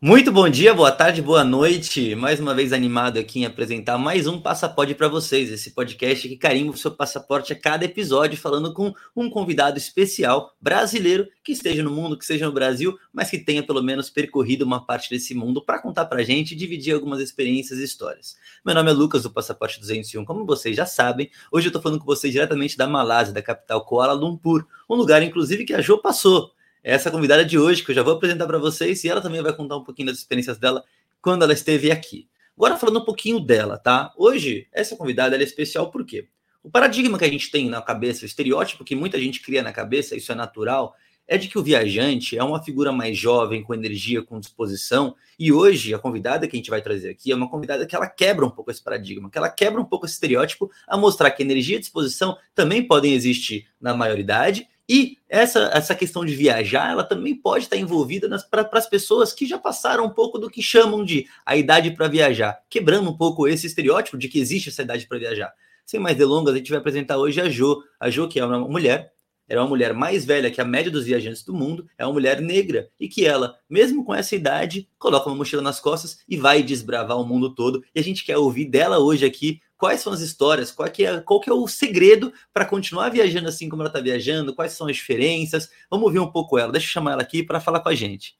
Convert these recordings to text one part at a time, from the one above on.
Muito bom dia, boa tarde, boa noite. Mais uma vez animado aqui em apresentar mais um Passaporte para vocês. Esse podcast que carimba o seu passaporte a cada episódio, falando com um convidado especial brasileiro que esteja no mundo, que seja no Brasil, mas que tenha pelo menos percorrido uma parte desse mundo para contar para gente e dividir algumas experiências e histórias. Meu nome é Lucas do Passaporte 201. Como vocês já sabem, hoje eu estou falando com vocês diretamente da Malásia, da capital Kuala Lumpur, um lugar inclusive que a Jo passou essa convidada de hoje, que eu já vou apresentar para vocês, e ela também vai contar um pouquinho das experiências dela quando ela esteve aqui. Agora falando um pouquinho dela, tá? Hoje, essa convidada é especial por quê? O paradigma que a gente tem na cabeça, o estereótipo que muita gente cria na cabeça, isso é natural, é de que o viajante é uma figura mais jovem, com energia, com disposição. E hoje, a convidada que a gente vai trazer aqui é uma convidada que ela quebra um pouco esse paradigma, que ela quebra um pouco esse estereótipo, a mostrar que energia e disposição também podem existir na maioridade e essa, essa questão de viajar, ela também pode estar envolvida para as pessoas que já passaram um pouco do que chamam de a idade para viajar, quebrando um pouco esse estereótipo de que existe essa idade para viajar. Sem mais delongas, a gente vai apresentar hoje a Jo. A Jo, que é uma mulher, era uma mulher mais velha que a média dos viajantes do mundo, é uma mulher negra, e que ela, mesmo com essa idade, coloca uma mochila nas costas e vai desbravar o mundo todo. E a gente quer ouvir dela hoje aqui quais são as histórias, qual que é, qual que é o segredo para continuar viajando assim como ela está viajando, quais são as diferenças. Vamos ouvir um pouco ela. Deixa eu chamar ela aqui para falar com a gente.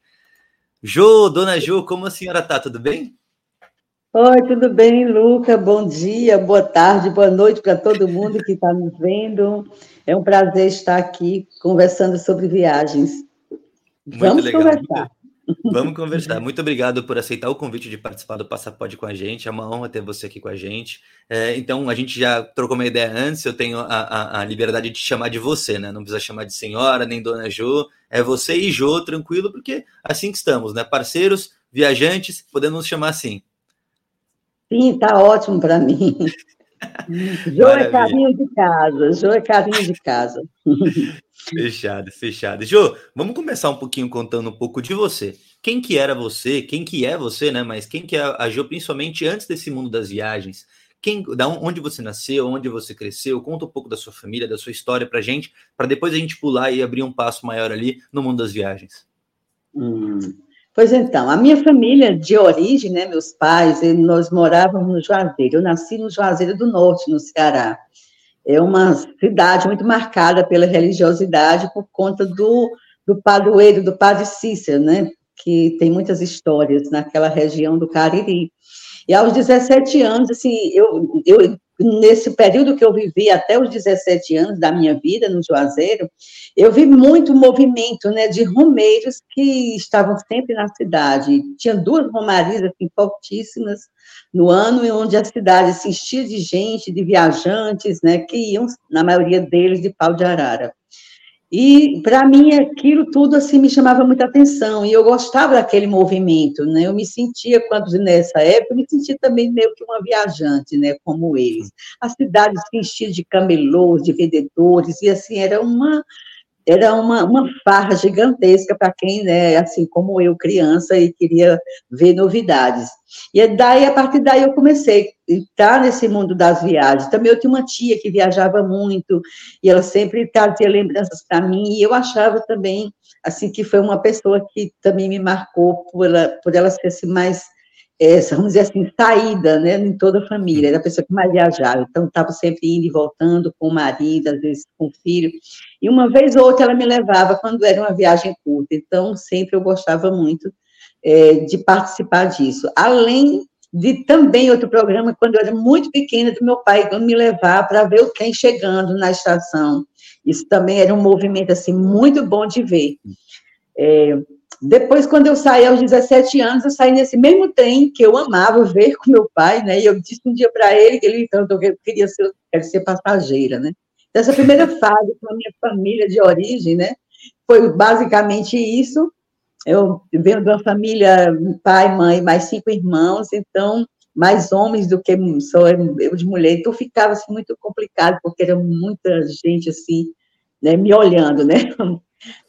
Jo, dona Jo, como a senhora está? Tudo bem? Oi, tudo bem, Luca? Bom dia, boa tarde, boa noite para todo mundo que está nos vendo. É um prazer estar aqui conversando sobre viagens. Muito Vamos legal. conversar. Vamos conversar. Muito obrigado por aceitar o convite de participar do Passaporte com a gente. É uma honra ter você aqui com a gente. É, então, a gente já trocou uma ideia antes. Eu tenho a, a, a, liberdade de chamar de você, né? Não precisa chamar de senhora nem dona Jo. É você e Jo, tranquilo, porque assim que estamos, né? Parceiros, viajantes, podemos nos chamar assim. Sim, tá ótimo para mim. Jo é carinho de casa. Jo é carinho de casa. Fechado, fechado. Jô, vamos começar um pouquinho contando um pouco de você. Quem que era você? Quem que é você, né? Mas quem que é a Jô, principalmente antes desse mundo das viagens? Quem, da onde você nasceu, onde você cresceu? Conta um pouco da sua família, da sua história pra gente, para depois a gente pular e abrir um passo maior ali no mundo das viagens. Hum. Pois então, a minha família de origem, né, meus pais, nós morávamos no Juazeiro. Eu nasci no Juazeiro do Norte, no Ceará é uma cidade muito marcada pela religiosidade por conta do, do padroeiro, do padre Cícero, né? Que tem muitas histórias naquela região do Cariri. E aos 17 anos, assim, eu, eu nesse período que eu vivi até os 17 anos da minha vida no Juazeiro, eu vi muito movimento, né, de romeiros que estavam sempre na cidade. Tinha duas romarias assim fortíssimas no ano onde a cidade se enchia de gente, de viajantes, né, que iam na maioria deles de pau de arara. E, para mim, aquilo tudo, assim, me chamava muita atenção, e eu gostava daquele movimento, né, eu me sentia, quando nessa época, eu me sentia também meio que uma viajante, né, como eles. A cidade se enchia de camelôs, de vendedores, e, assim, era uma, era uma, uma farra gigantesca para quem, né, assim como eu, criança, e queria ver novidades. E daí, a partir daí, eu comecei a estar nesse mundo das viagens. Também eu tinha uma tia que viajava muito, e ela sempre trazia lembranças para mim, e eu achava também, assim, que foi uma pessoa que também me marcou por ela, por ela ser assim, mais essa, vamos dizer assim, saída, né, em toda a família, era a pessoa que mais viajava, então estava sempre indo e voltando com o marido, às vezes com o filho, e uma vez ou outra ela me levava quando era uma viagem curta, então sempre eu gostava muito é, de participar disso, além de também outro programa, quando eu era muito pequena, do meu pai me levar para ver o trem chegando na estação, isso também era um movimento, assim, muito bom de ver. É, depois, quando eu saí aos 17 anos, eu saí nesse mesmo trem que eu amava ver com meu pai, né? E eu disse um dia para ele que ele então eu queria ser, queria ser passageira, né? Então, essa primeira fase com a minha família de origem, né? Foi basicamente isso. Eu venho de uma família, pai, mãe, mais cinco irmãos, então mais homens do que só eu de mulher. Então ficava assim, muito complicado porque era muita gente assim, né, me olhando, né?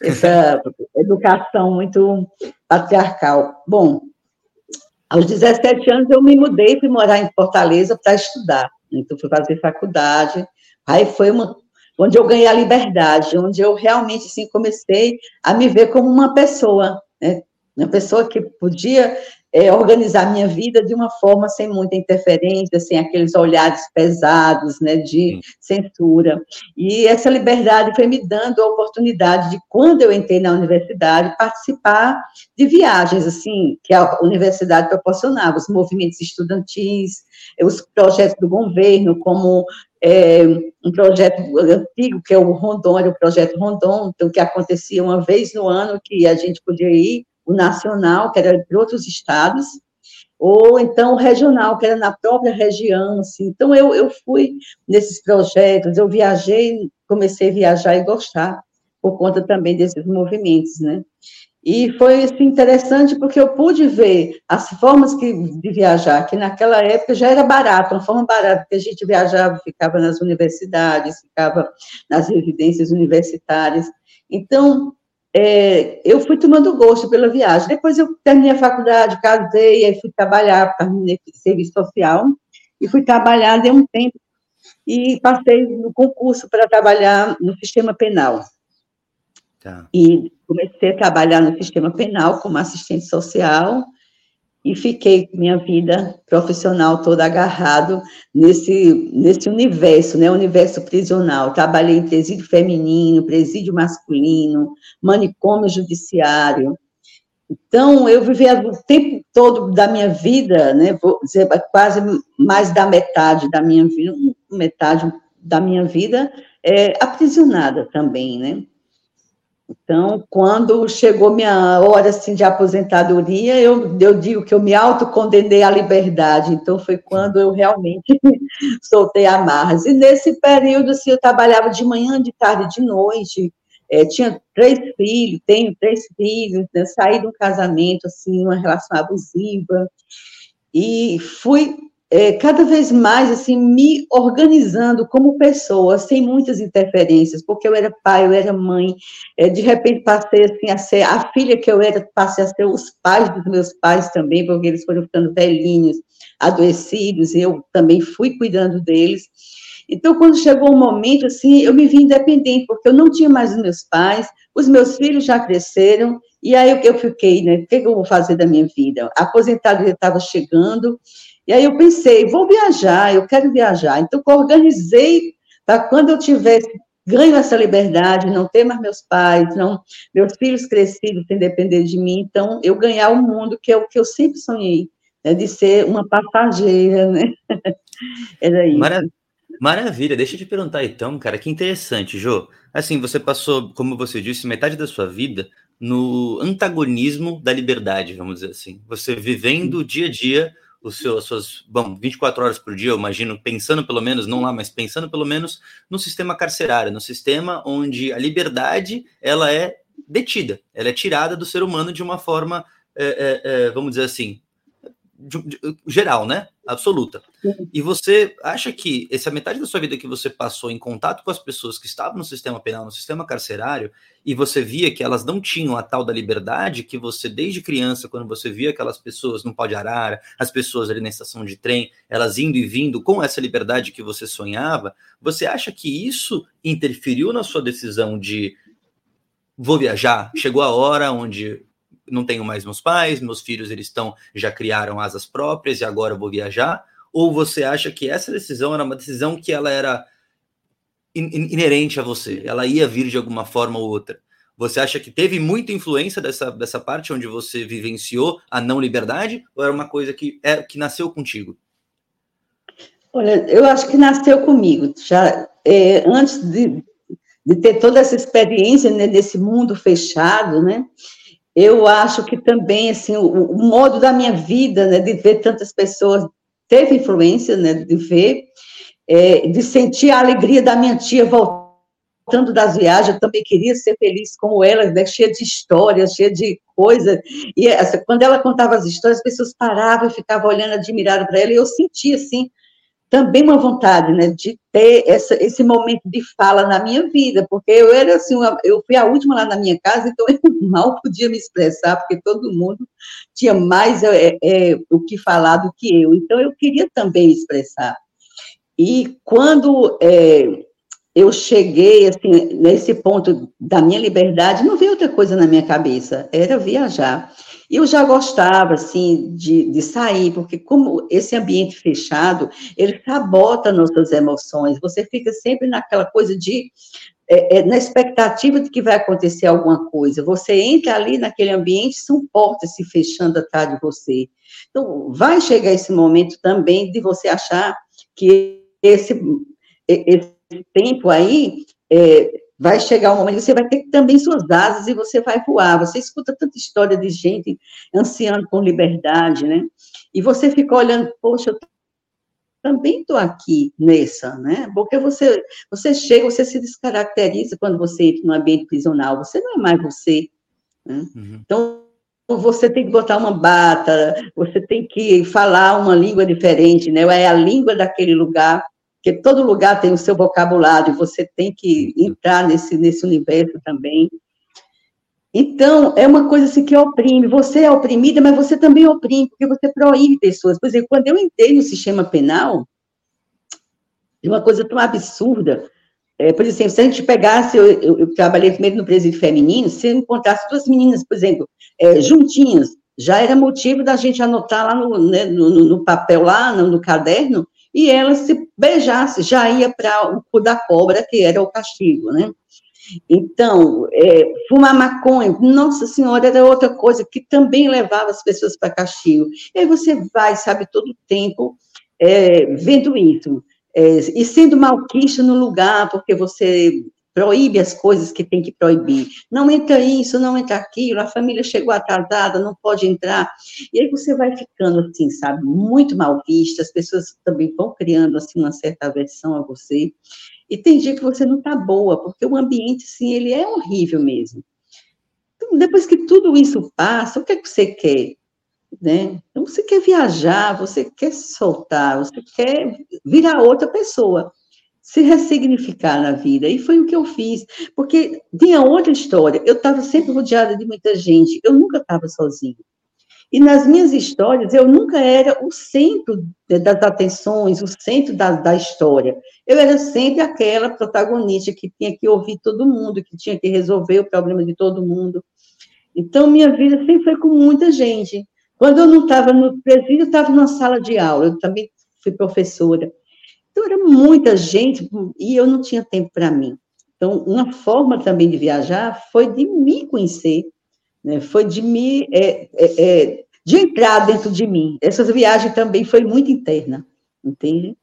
Essa educação muito patriarcal. Bom, aos 17 anos eu me mudei, fui morar em Fortaleza para estudar. Então, fui fazer faculdade. Aí foi uma, onde eu ganhei a liberdade, onde eu realmente assim, comecei a me ver como uma pessoa, né? uma pessoa que podia é, organizar minha vida de uma forma sem muita interferência, sem aqueles olhares pesados, né, de censura. E essa liberdade foi me dando a oportunidade de, quando eu entrei na universidade, participar de viagens, assim, que a universidade proporcionava, os movimentos estudantis, os projetos do governo, como é, um projeto antigo, que é o Rondon, era o projeto Rondon, então, que acontecia uma vez no ano, que a gente podia ir, o nacional, que era de outros estados, ou então o regional, que era na própria região, assim. Então, eu, eu fui nesses projetos, eu viajei, comecei a viajar e gostar, por conta também desses movimentos, né? E foi assim, interessante porque eu pude ver as formas que, de viajar, que naquela época já era barato, uma forma barata, porque a gente viajava, ficava nas universidades, ficava nas residências universitárias. Então, é, eu fui tomando gosto pela viagem. Depois eu terminei a faculdade, casei, aí fui trabalhar, terminei serviço social, e fui trabalhar, dei um tempo, e passei no concurso para trabalhar no sistema penal. Tá. E comecei a trabalhar no sistema penal como assistente social, e fiquei minha vida profissional toda agarrado nesse nesse universo, né, universo prisional. Trabalhei em presídio feminino, presídio masculino, manicômio judiciário. Então, eu vivi o tempo todo da minha vida, né, vou dizer, quase mais da metade da minha vida, metade da minha vida, é, aprisionada também, né? Então, quando chegou minha hora assim, de aposentadoria, eu, eu digo que eu me autocondenei à liberdade. Então, foi quando eu realmente soltei amarras. E nesse período, assim, eu trabalhava de manhã, de tarde, de noite. É, tinha três filhos, tenho três filhos, né, saí de um casamento, assim, uma relação abusiva. E fui é, cada vez mais assim me organizando como pessoa, sem muitas interferências, porque eu era pai, eu era mãe, é, de repente passei assim a ser a filha que eu era, passei a ser os pais dos meus pais também, porque eles foram ficando velhinhos, adoecidos, e eu também fui cuidando deles. Então, quando chegou o um momento, assim, eu me vi independente, porque eu não tinha mais os meus pais, os meus filhos já cresceram, e aí eu fiquei, né, o que eu vou fazer da minha vida? A aposentadoria estava chegando, e aí eu pensei, vou viajar, eu quero viajar. Então, eu organizei para quando eu tivesse ganho essa liberdade, não ter mais meus pais, não meus filhos crescidos sem depender de mim, então eu ganhar o mundo que é o que eu sempre sonhei, né, de ser uma passageira, né? Era isso. Maravilha. Maravilha, deixa eu te perguntar então, cara, que interessante, Jô. Assim, você passou, como você disse, metade da sua vida no antagonismo da liberdade, vamos dizer assim. Você vivendo dia a dia o seu, as suas, bom, 24 horas por dia, eu imagino, pensando pelo menos, não lá, mas pensando pelo menos no sistema carcerário, no sistema onde a liberdade, ela é detida, ela é tirada do ser humano de uma forma, é, é, é, vamos dizer assim, de, de, geral, né? Absoluta. E você acha que essa metade da sua vida que você passou em contato com as pessoas que estavam no sistema penal, no sistema carcerário, e você via que elas não tinham a tal da liberdade que você, desde criança, quando você via aquelas pessoas no pau de arara, as pessoas ali na estação de trem, elas indo e vindo com essa liberdade que você sonhava, você acha que isso interferiu na sua decisão de vou viajar? Chegou a hora onde não tenho mais meus pais, meus filhos eles estão já criaram asas próprias e agora eu vou viajar? Ou você acha que essa decisão era uma decisão que ela era inerente a você, ela ia vir de alguma forma ou outra? Você acha que teve muita influência dessa, dessa parte onde você vivenciou a não liberdade, ou era uma coisa que, é, que nasceu contigo? Olha, eu acho que nasceu comigo. Já é, antes de, de ter toda essa experiência né, desse mundo fechado, né? Eu acho que também, assim, o, o modo da minha vida, né, de ver tantas pessoas, teve influência, né, de ver, é, de sentir a alegria da minha tia voltando das viagens, eu também queria ser feliz como ela, né, cheia de histórias, cheia de coisas, e essa, quando ela contava as histórias, as pessoas paravam e ficavam olhando admirado para ela, e eu sentia, assim, também uma vontade, né, de ter essa, esse momento de fala na minha vida, porque eu era assim, uma, eu fui a última lá na minha casa, então eu mal podia me expressar, porque todo mundo tinha mais é, é, o que falar do que eu, então eu queria também expressar. E quando é, eu cheguei, assim, nesse ponto da minha liberdade, não veio outra coisa na minha cabeça, era viajar. E eu já gostava, assim, de, de sair, porque como esse ambiente fechado, ele sabota nossas emoções, você fica sempre naquela coisa de, é, é, na expectativa de que vai acontecer alguma coisa, você entra ali naquele ambiente, são portas se fechando atrás de você. Então, vai chegar esse momento também de você achar que esse, esse tempo aí, é, vai chegar um momento que você vai ter também suas asas e você vai voar. Você escuta tanta história de gente ansiando por liberdade, né? E você fica olhando, poxa, eu também estou aqui nessa, né? Porque você, você chega, você se descaracteriza quando você entra no ambiente prisional, você não é mais você. Né? Uhum. Então, você tem que botar uma bata, você tem que falar uma língua diferente, né? É a língua daquele lugar porque todo lugar tem o seu vocabulário, você tem que entrar nesse, nesse universo também. Então, é uma coisa assim que oprime. Você é oprimida, mas você também oprime, porque você proíbe pessoas. Por exemplo, quando eu entrei no sistema penal, uma coisa tão absurda. É, por exemplo, se a gente pegasse, eu, eu, eu, trabalhei primeiro no presídio feminino, se eu encontrasse duas meninas, por exemplo, é, juntinhas, já era motivo da gente anotar lá no, né, no, no papel, lá no, no caderno, e ela se beijasse, já ia para o cu da cobra, que era o castigo, né? Então, é, fumar maconha, nossa senhora, era outra coisa que também levava as pessoas para castigo. E aí você vai, sabe, todo o tempo é, vendo isso. É, e sendo malquista no lugar, porque você proíbe as coisas que tem que proibir. Não entra isso, não entra aquilo, a família chegou atrasada, não pode entrar. E aí você vai ficando assim, sabe, muito mal vista, as pessoas também vão criando assim uma certa aversão a você. E tem dia que você não está boa, porque o ambiente, assim, ele é horrível mesmo. Então, depois que tudo isso passa, o que é que você quer? Né? Então, você quer viajar, você quer soltar, você quer virar outra pessoa se ressignificar na vida. E foi o que eu fiz, porque tinha outra história. Eu estava sempre rodeada de muita gente, eu nunca estava sozinha. E nas minhas histórias, eu nunca era o centro das atenções, o centro da, da história. Eu era sempre aquela protagonista que tinha que ouvir todo mundo, que tinha que resolver o problema de todo mundo. Então, minha vida sempre foi com muita gente. Quando eu não estava no presídio, eu estava numa sala de aula, eu também fui professora. Então, era muita gente e eu não tinha tempo para mim. Então, uma forma também de viajar foi de me conhecer, né? foi de me é, é, é, de entrar dentro de mim. Essa viagem também foi muito interna, entende?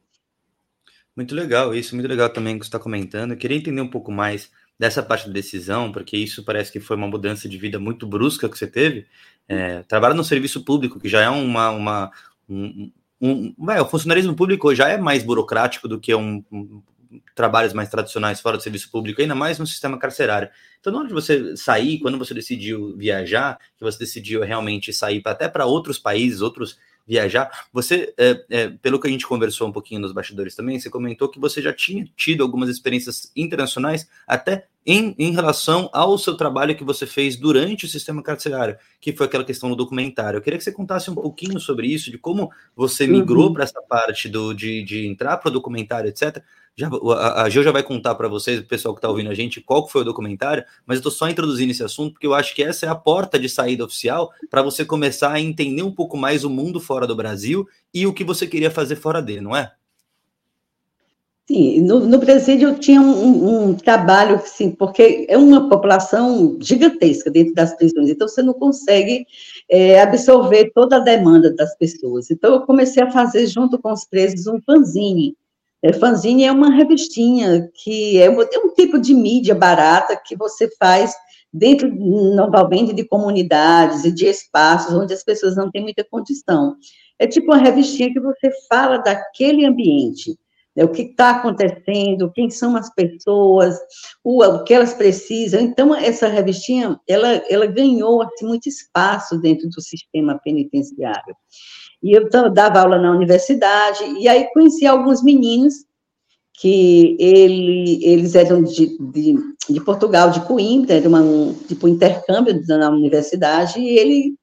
Muito legal isso, muito legal também que você está comentando. Eu queria entender um pouco mais dessa parte da decisão, porque isso parece que foi uma mudança de vida muito brusca que você teve. É, trabalha no serviço público, que já é uma, uma um, um, o funcionalismo público já é mais burocrático do que um, um, trabalhos mais tradicionais fora do serviço público, ainda mais no sistema carcerário. Então, na hora de você sair, quando você decidiu viajar, que você decidiu realmente sair pra, até para outros países, outros viajar, você, é, é, pelo que a gente conversou um pouquinho nos bastidores também, você comentou que você já tinha tido algumas experiências internacionais, até em, em relação ao seu trabalho que você fez durante o sistema carcerário, que foi aquela questão do documentário. Eu queria que você contasse um pouquinho sobre isso, de como você migrou uhum. para essa parte do, de, de entrar para o documentário, etc. Já, a, a já vai contar para vocês, o pessoal que está ouvindo a gente, qual foi o documentário, mas eu estou só introduzindo esse assunto porque eu acho que essa é a porta de saída oficial para você começar a entender um pouco mais o mundo fora do Brasil e o que você queria fazer fora dele, não é? Sim, no, no presídio eu tinha um, um, trabalho, assim, porque é uma população gigantesca dentro das prisões, então você não consegue é, absorver toda a demanda das pessoas. Então eu comecei a fazer, junto com os presos, um fanzine. É, fanzine é uma revistinha que é um, é um tipo de mídia barata que você faz dentro, normalmente, de comunidades e de espaços onde as pessoas não têm muita condição. É tipo uma revistinha que você fala daquele ambiente né, o que está acontecendo, quem são as pessoas, o, o, que elas precisam. Então, essa revistinha, ela, ela ganhou assim, muito espaço dentro do sistema penitenciário. E eu dava aula na universidade, e aí conheci alguns meninos que ele, eles eram de, de, de, Portugal, de Coimbra, era uma, um tipo intercâmbio na universidade, e ele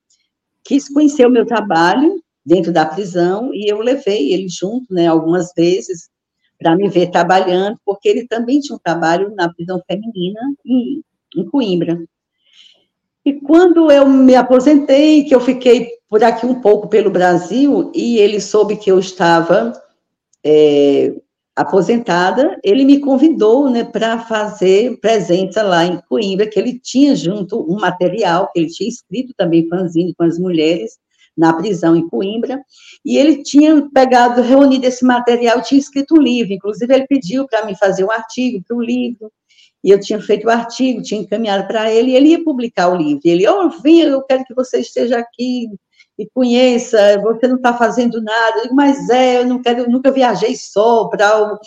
quis conhecer o meu trabalho dentro da prisão, e eu levei ele junto, né, algumas vezes, para me ver trabalhando, porque ele também tinha um trabalho na prisão feminina em, em Coimbra. E quando eu me aposentei, que eu fiquei por aqui um pouco pelo Brasil, e ele soube que eu estava é, aposentada, ele me convidou né, para fazer presença lá em Coimbra, que ele tinha junto um material, que ele tinha escrito também fanzine com as mulheres, na prisão em Coimbra, e ele tinha pegado, reunido esse material, tinha escrito um livro, inclusive ele pediu para mim fazer um artigo para o livro, e eu tinha feito o artigo, tinha encaminhado para ele, e ele ia publicar o livro. Ele, oh, venha, eu quero que você esteja aqui e conheça, você não está fazendo nada. Eu digo, mas é, eu não quero, eu nunca viajei só para o,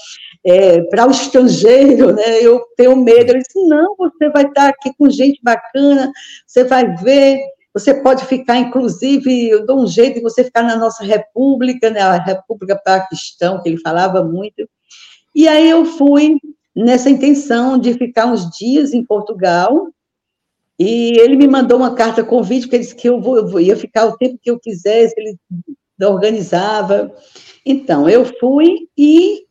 é, para o estrangeiro, né? Eu tenho medo. Ele disse, não, você vai estar aqui com gente bacana, você vai ver, você pode ficar, inclusive, eu dou um jeito de você ficar na nossa república, né? A República Paquistão, que ele falava muito. E aí eu fui nessa intenção de ficar uns dias em Portugal, e ele me mandou uma carta convite, porque ele disse que eu, vou, eu ia ficar o tempo que eu quisesse, ele organizava. Então, eu fui e,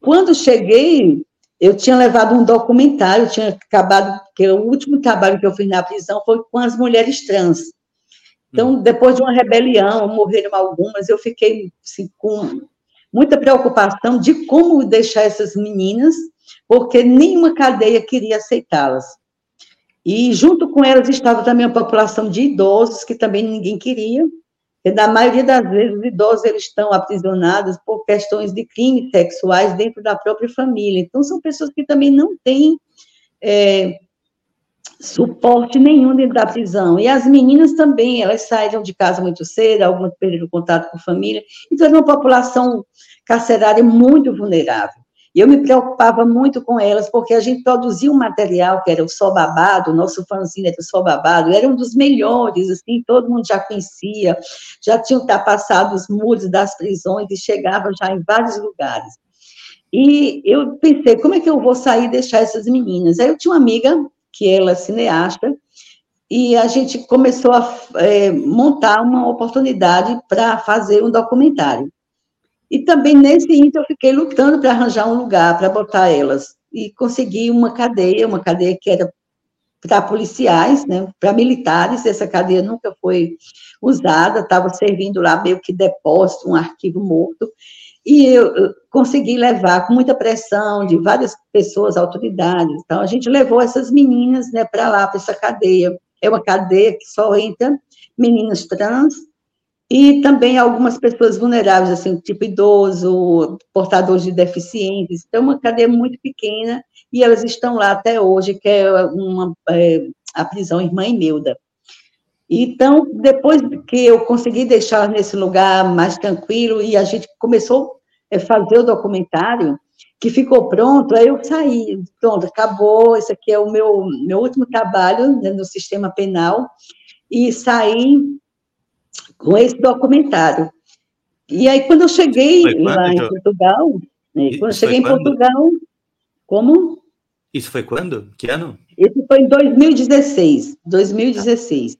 quando cheguei, eu tinha levado um documentário, tinha acabado, porque o último trabalho que eu fiz na prisão foi com as mulheres trans. Então, hum. depois de uma rebelião, morreram algumas, eu fiquei assim, com muita preocupação de como deixar essas meninas porque nenhuma cadeia queria aceitá-las. E junto com elas estava também a população de idosos, que também ninguém queria, e na maioria das vezes os idosos eles estão aprisionados por questões de crimes sexuais dentro da própria família. Então, são pessoas que também não têm é, suporte nenhum dentro da prisão. E as meninas também, elas saíram de casa muito cedo, algumas perderam contato com a família. Então, é uma população carcerária muito vulnerável. E eu me preocupava muito com elas, porque a gente produzia um material que era o Sol Babado, o nosso fanzine era o Sol Babado, era um dos melhores, assim, todo mundo já conhecia, já tinha ultrapassado os muros das prisões e chegava já em vários lugares. E eu pensei, como é que eu vou sair e deixar essas meninas? Aí eu tinha uma amiga, que ela é cineasta, e a gente começou a é, montar uma oportunidade para fazer um documentário. E também nesse ínter eu fiquei lutando para arranjar um lugar para botar elas. E consegui uma cadeia, uma cadeia que era para policiais, né, para militares, essa cadeia nunca foi usada, estava servindo lá meio que depósito, um arquivo morto, e eu, consegui levar com muita pressão de várias pessoas, autoridades, então a gente levou essas meninas, né, para lá, para essa cadeia, é uma cadeia que só entra meninas trans, e também algumas pessoas vulneráveis, assim, tipo idoso, portadores de deficientes. Então, é uma cadeia muito pequena e elas estão lá até hoje, que é, uma, é a prisão Irmã Imelda. Então, depois que eu consegui deixar nesse lugar mais tranquilo e a gente começou a fazer o documentário, que ficou pronto, aí eu saí, pronto, acabou, esse aqui é o meu, meu último trabalho né, no sistema penal, e saí com esse documentário. E aí, quando eu cheguei lá em Portugal, né, quando eu cheguei em Portugal, como? Isso foi quando? Que ano? Isso foi em 2016, 2016.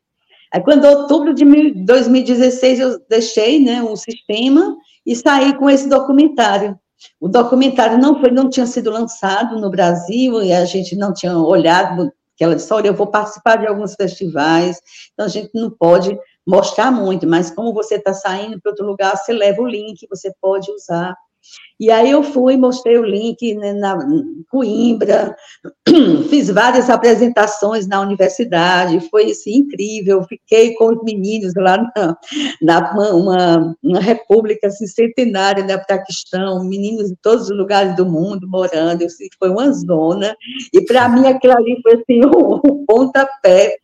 Aí, quando outubro de 2016, eu deixei, né, um sistema e saí com esse documentário. O documentário não foi, não tinha sido lançado no Brasil e a gente não tinha olhado, que ela disse, olha, eu vou participar de alguns festivais, então a gente não pode mostrar muito, mas como você está saindo para outro lugar, você leva o link, você pode usar. E aí eu fui, mostrei o link né, na Coimbra, fiz várias apresentações na universidade, foi assim, incrível, fiquei com os meninos lá na, na uma, uma república assim, centenária da né, Paquistão, meninos de todos os lugares do mundo morando, assim, foi uma zona, e para mim aquilo ali foi assim, um pontapé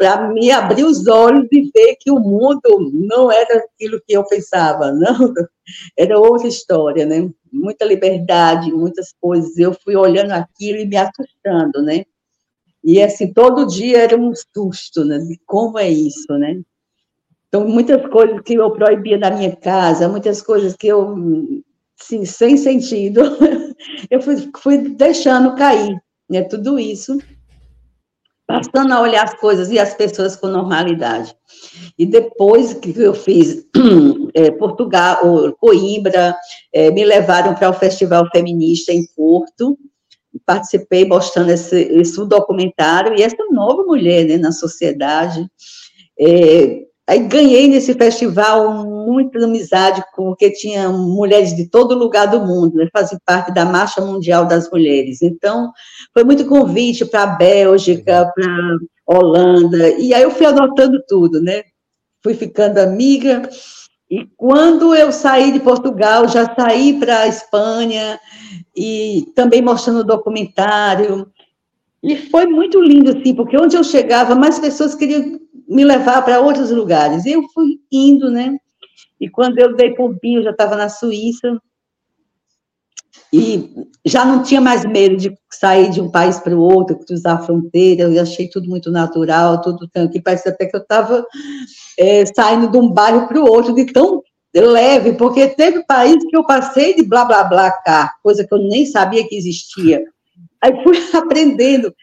para me abrir os olhos e ver que o mundo não era aquilo que eu pensava, não, era outra história, né? Muita liberdade, muitas coisas. Eu fui olhando aquilo e me assustando, né? E assim, todo dia era um susto, né? De como é isso, né? Então, muitas coisas que eu proibia na minha casa, muitas coisas que eu, assim, sem sentido, eu fui, fui deixando cair, né? Tudo isso passando a olhar as coisas e as pessoas com normalidade. E depois que eu fiz é, Portugal, Coimbra, é, me levaram para o Festival Feminista em Porto, participei mostrando esse, esse documentário e essa nova mulher né, na sociedade. É, aí ganhei nesse festival muita amizade, porque tinha mulheres de todo lugar do mundo, né, fazem parte da Marcha Mundial das Mulheres. Então, foi muito convite para a Bélgica, para Holanda, e aí eu fui anotando tudo, né? Fui ficando amiga, e quando eu saí de Portugal, já saí para a Espanha e também mostrando o documentário. E foi muito lindo, assim, porque onde eu chegava, mais pessoas queriam me levar para outros lugares. Eu fui indo, né? E quando eu dei por mim, eu já estava na Suíça. E já não tinha mais medo de sair de um país para o outro, cruzar a fronteira. Eu achei tudo muito natural, tudo que parece até que eu estava é, saindo de um bairro para o outro, de tão leve, porque teve país que eu passei de blá blá blá cá, coisa que eu nem sabia que existia. Aí fui aprendendo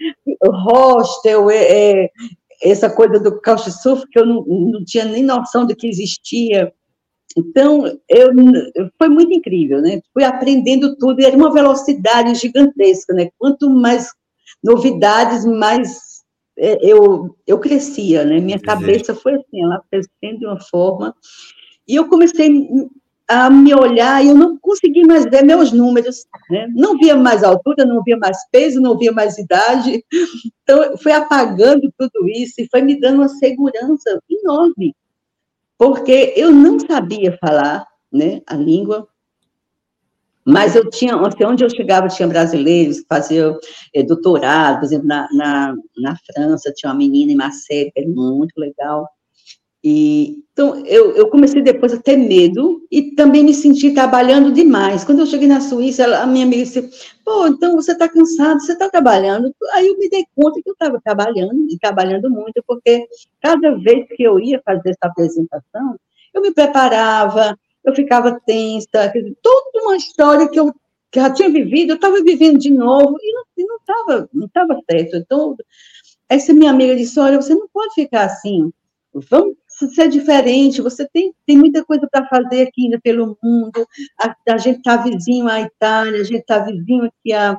hostel, é, é, essa coisa do couchsurf, que eu não, não tinha nem noção de que existia. Então, eu, foi muito incrível, né? Fui aprendendo tudo, e era uma velocidade gigantesca, né? Quanto mais novidades, mais é, eu, eu crescia, né? Minha cabeça foi assim, ela crescendo de uma forma. E eu comecei a me olhar e eu não consegui mais ver meus números, né? Não via mais altura, não via mais peso, não via mais idade. Então, foi apagando tudo isso e foi me dando uma segurança enorme, porque eu não sabia falar, né, a língua, mas eu tinha, assim, onde eu chegava, tinha brasileiros que faziam é, doutorado, por exemplo, na, na, na, França, tinha uma menina em Marseille, que era muito legal. E, então, eu, eu comecei depois a ter medo e também me senti trabalhando demais. Quando eu cheguei na Suíça, ela, a minha amiga disse, pô, então você está cansado, você está trabalhando. Aí eu me dei conta que eu estava trabalhando, e trabalhando muito, porque cada vez que eu ia fazer essa apresentação, eu me preparava, eu ficava tensa, dizer, toda uma história que eu já tinha vivido, eu estava vivendo de novo e não estava não tava certo. Então, essa minha amiga disse, olha, você não pode ficar assim, vamos ser diferente, você tem, tem muita coisa para fazer aqui ainda pelo mundo, a, a gente está vizinho à Itália, a gente está vizinho aqui a,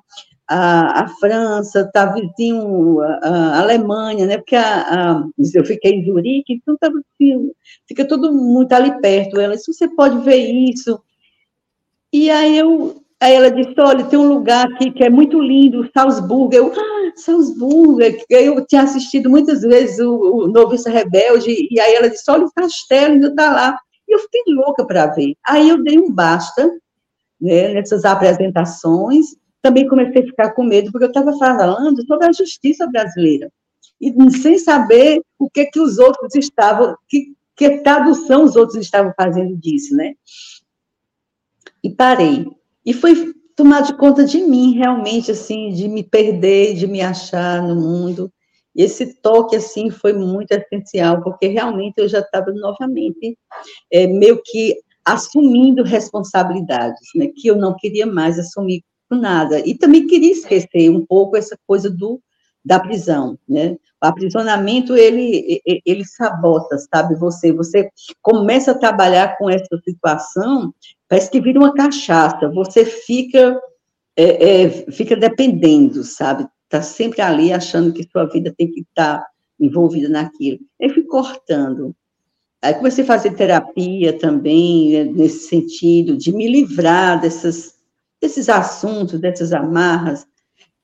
a, a França, está vizinho a, a, Alemanha, né? Porque a, eu fiquei em Zurique, então assim, fica todo muito ali perto. Ela disse, você pode ver isso. E aí eu Aí ela disse, olha, tem um lugar aqui que é muito lindo, Salzburgo. Eu, ah, Salzburgo. Eu tinha assistido muitas vezes o, o Noviça Rebelde, e aí ela disse, olha, o castelo ainda está lá. E eu fiquei louca para ver. Aí eu dei um basta, né, nessas apresentações, também comecei a ficar com medo, porque eu estava falando sobre a justiça brasileira, e sem saber o que que os outros estavam, que, que tradução os outros estavam fazendo disso, né? E parei. E foi tomar de conta de mim, realmente, assim, de me perder, de me achar no mundo. E esse toque, assim, foi muito essencial, porque realmente eu já estava novamente é, meio que assumindo responsabilidades, né, que eu não queria mais assumir nada. E também queria esquecer um pouco essa coisa do da prisão, né? O aprisionamento ele ele sabota, sabe? Você você começa a trabalhar com essa situação, parece que vira uma cachaça. Você fica é, é, fica dependendo, sabe? Tá sempre ali achando que sua vida tem que estar tá envolvida naquilo. Eu fui cortando. Aí comecei a fazer terapia também, né, nesse sentido, de me livrar dessas desses assuntos, dessas amarras.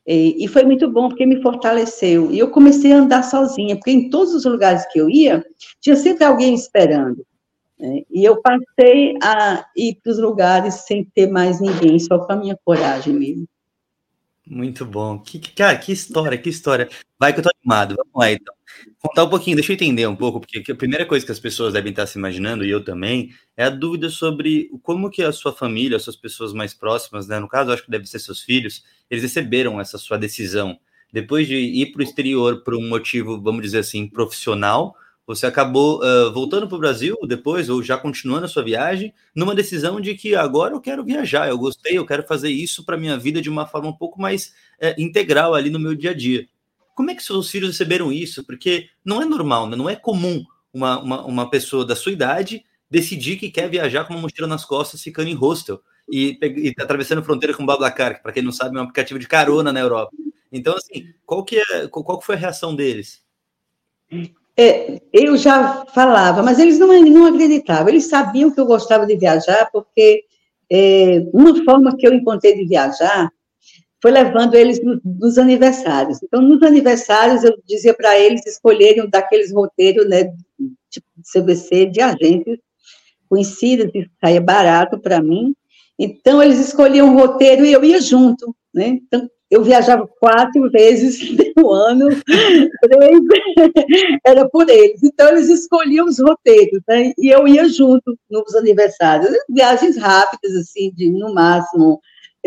E, e, foi muito bom, porque me fortaleceu. E eu comecei a andar sozinha, porque em todos os lugares que eu ia, tinha sempre alguém esperando. Né? E eu passei a ir para os lugares sem ter mais ninguém, só com a minha coragem mesmo. Muito bom. Que, cara, que história, que história. Vai que eu tô animado. Vamos lá, então. Contar um pouquinho, deixa eu entender um pouco, porque a primeira coisa que as pessoas devem estar se imaginando, e eu também, é a dúvida sobre como que a sua família, as suas pessoas mais próximas, né? No caso, acho que deve ser seus filhos, eles receberam essa sua decisão. Depois de ir para o exterior por um motivo, vamos dizer assim, profissional, você acabou uh, voltando para o Brasil depois, ou já continuando a sua viagem, numa decisão de que agora eu quero viajar, eu gostei, eu quero fazer isso para minha vida de uma forma um pouco mais uh, integral ali no meu dia a dia. Como é que seus filhos receberam isso? Porque não é normal, né? não é comum uma, uma, uma pessoa da sua idade decidir que quer viajar com uma mochila nas costas ficando em hostel. e, e atravessando fronteira com o BlaBlaCar, que para quem não sabe é um aplicativo de carona na Europa. Então, assim, qual que, é, qual que foi a reação deles? É, eu já falava, mas eles não, não acreditavam. Eles sabiam que eu gostava de viajar, porque é, uma forma que eu encontrei de viajar foi levando eles no, nos aniversários. Então, nos aniversários, eu dizia para eles escolherem daqueles roteiros, né, tipo CBC, de agentes conhecidas, que saía barato para mim. Então, eles escolhiam um roteiro e eu ia junto, né? Então, eu viajava quatro vezes no ano, três era por eles. Então, eles escolhiam os roteiros, né? E eu ia junto nos aniversários. Viagens rápidas, assim, de no máximo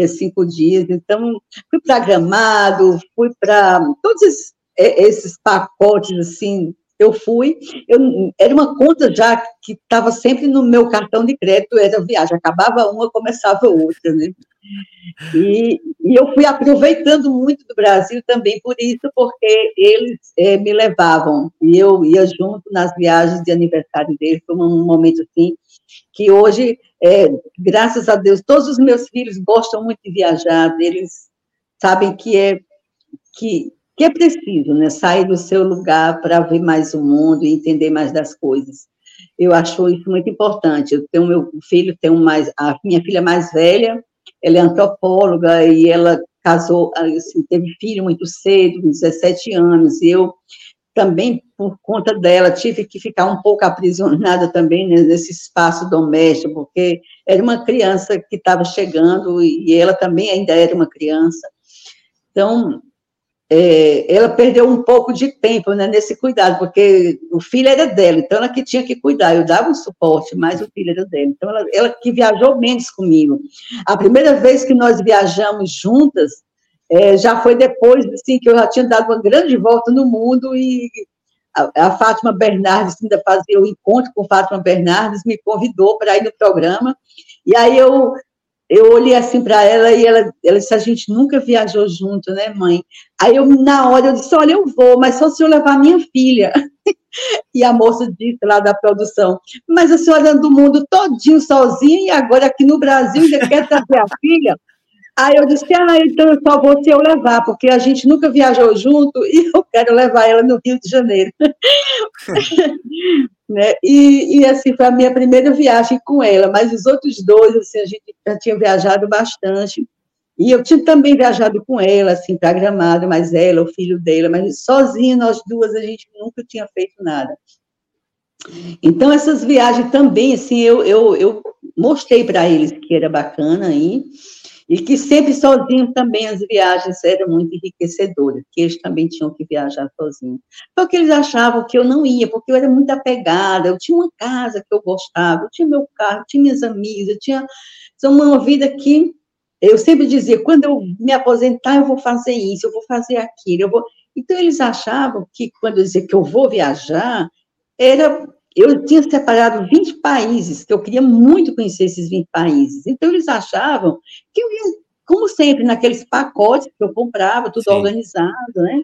cinco dias. Então, fui para Gramado, fui para todos esses, é, esses pacotes, assim, eu fui, eu, era uma conta já que estava sempre no meu cartão de crédito, era viagem, acabava uma, começava outra, né? E, e, eu fui aproveitando muito do Brasil também por isso, porque eles é, me levavam, e eu ia junto nas viagens de aniversário deles, foi um momento assim, que hoje, é, graças a Deus, todos os meus filhos gostam muito de viajar, eles sabem que é, que que é preciso, né? Sair do seu lugar para ver mais o mundo e entender mais das coisas. Eu acho isso muito importante. Eu tenho meu filho, tenho mais a minha filha mais velha, ela é antropóloga e ela casou, assim, teve filho muito cedo, com 17 anos. E eu também, por conta dela, tive que ficar um pouco aprisionada também né, nesse espaço doméstico, porque era uma criança que estava chegando e ela também ainda era uma criança. Então, é, ela perdeu um pouco de tempo né, nesse cuidado, porque o filho era dela, então ela que tinha que cuidar, eu dava um suporte, mas o filho era dela, então ela, ela que viajou menos comigo. A primeira vez que nós viajamos juntas, é, já foi depois, assim, que eu já tinha dado uma grande volta no mundo e a, a Fátima Bernardes, ainda fazia o encontro com Fátima Bernardes, me convidou para ir no programa, e aí eu eu olhei assim para ela e ela, ela disse: A gente nunca viajou junto, né, mãe? Aí eu, na hora, eu disse: Olha, eu vou, mas só se eu levar minha filha. e a moça disse lá da produção: Mas a senhora anda do mundo todinho sozinha e agora aqui no Brasil ainda quer trazer a filha? Aí eu disse: Ah, então eu só vou se eu levar, porque a gente nunca viajou junto e eu quero levar ela no Rio de Janeiro. né? E, e, assim foi a minha primeira viagem com ela, mas os outros dois assim a gente já tinha viajado bastante e eu tinha também viajado com ela assim para Gramado, mas ela, o filho dela, mas sozinha nós duas a gente nunca tinha feito nada. Então essas viagens também assim eu eu, eu mostrei para eles que era bacana aí e que sempre sozinho também as viagens eram muito enriquecedoras, que eles também tinham que viajar sozinhos. Porque eles achavam que eu não ia, porque eu era muito apegada, eu tinha uma casa que eu gostava, eu tinha meu carro, eu tinha minhas amigas, eu tinha uma vida que eu sempre dizia, quando eu me aposentar, eu vou fazer isso, eu vou fazer aquilo, eu vou... Então, eles achavam que, quando eu dizia que eu vou viajar, era eu tinha separado 20 países, que eu queria muito conhecer esses 20 países. Então, eles achavam que eu ia, como sempre, naqueles pacotes que eu comprava, tudo Sim. organizado, né?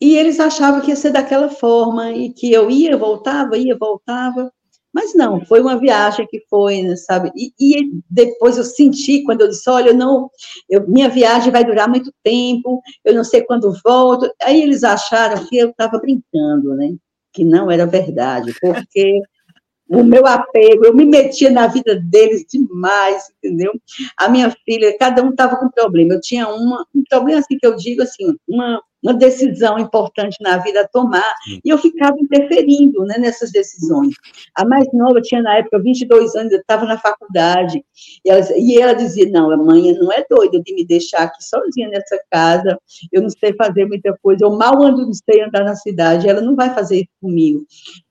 E eles achavam que ia ser daquela forma, e que eu ia, voltava, ia, voltava. Mas não, foi uma viagem que foi, né, sabe? E, e, depois eu senti, quando eu disse, olha, eu não, eu, minha viagem vai durar muito tempo, eu não sei quando volto. Aí eles acharam que eu estava brincando, né? Que não era verdade, porque o meu apego, eu me metia na vida deles demais, entendeu? A minha filha, cada um estava com problema. Eu tinha uma, um problema assim que eu digo assim, uma, uma decisão importante na vida a tomar, e eu ficava interferindo né, nessas decisões. A mais nova tinha, na época, 22 anos, eu estava na faculdade, e ela, e ela dizia, não, a mãe não é doida de me deixar aqui sozinha nessa casa, eu não sei fazer muita coisa, eu mal ando, não sei andar na cidade, ela não vai fazer isso comigo.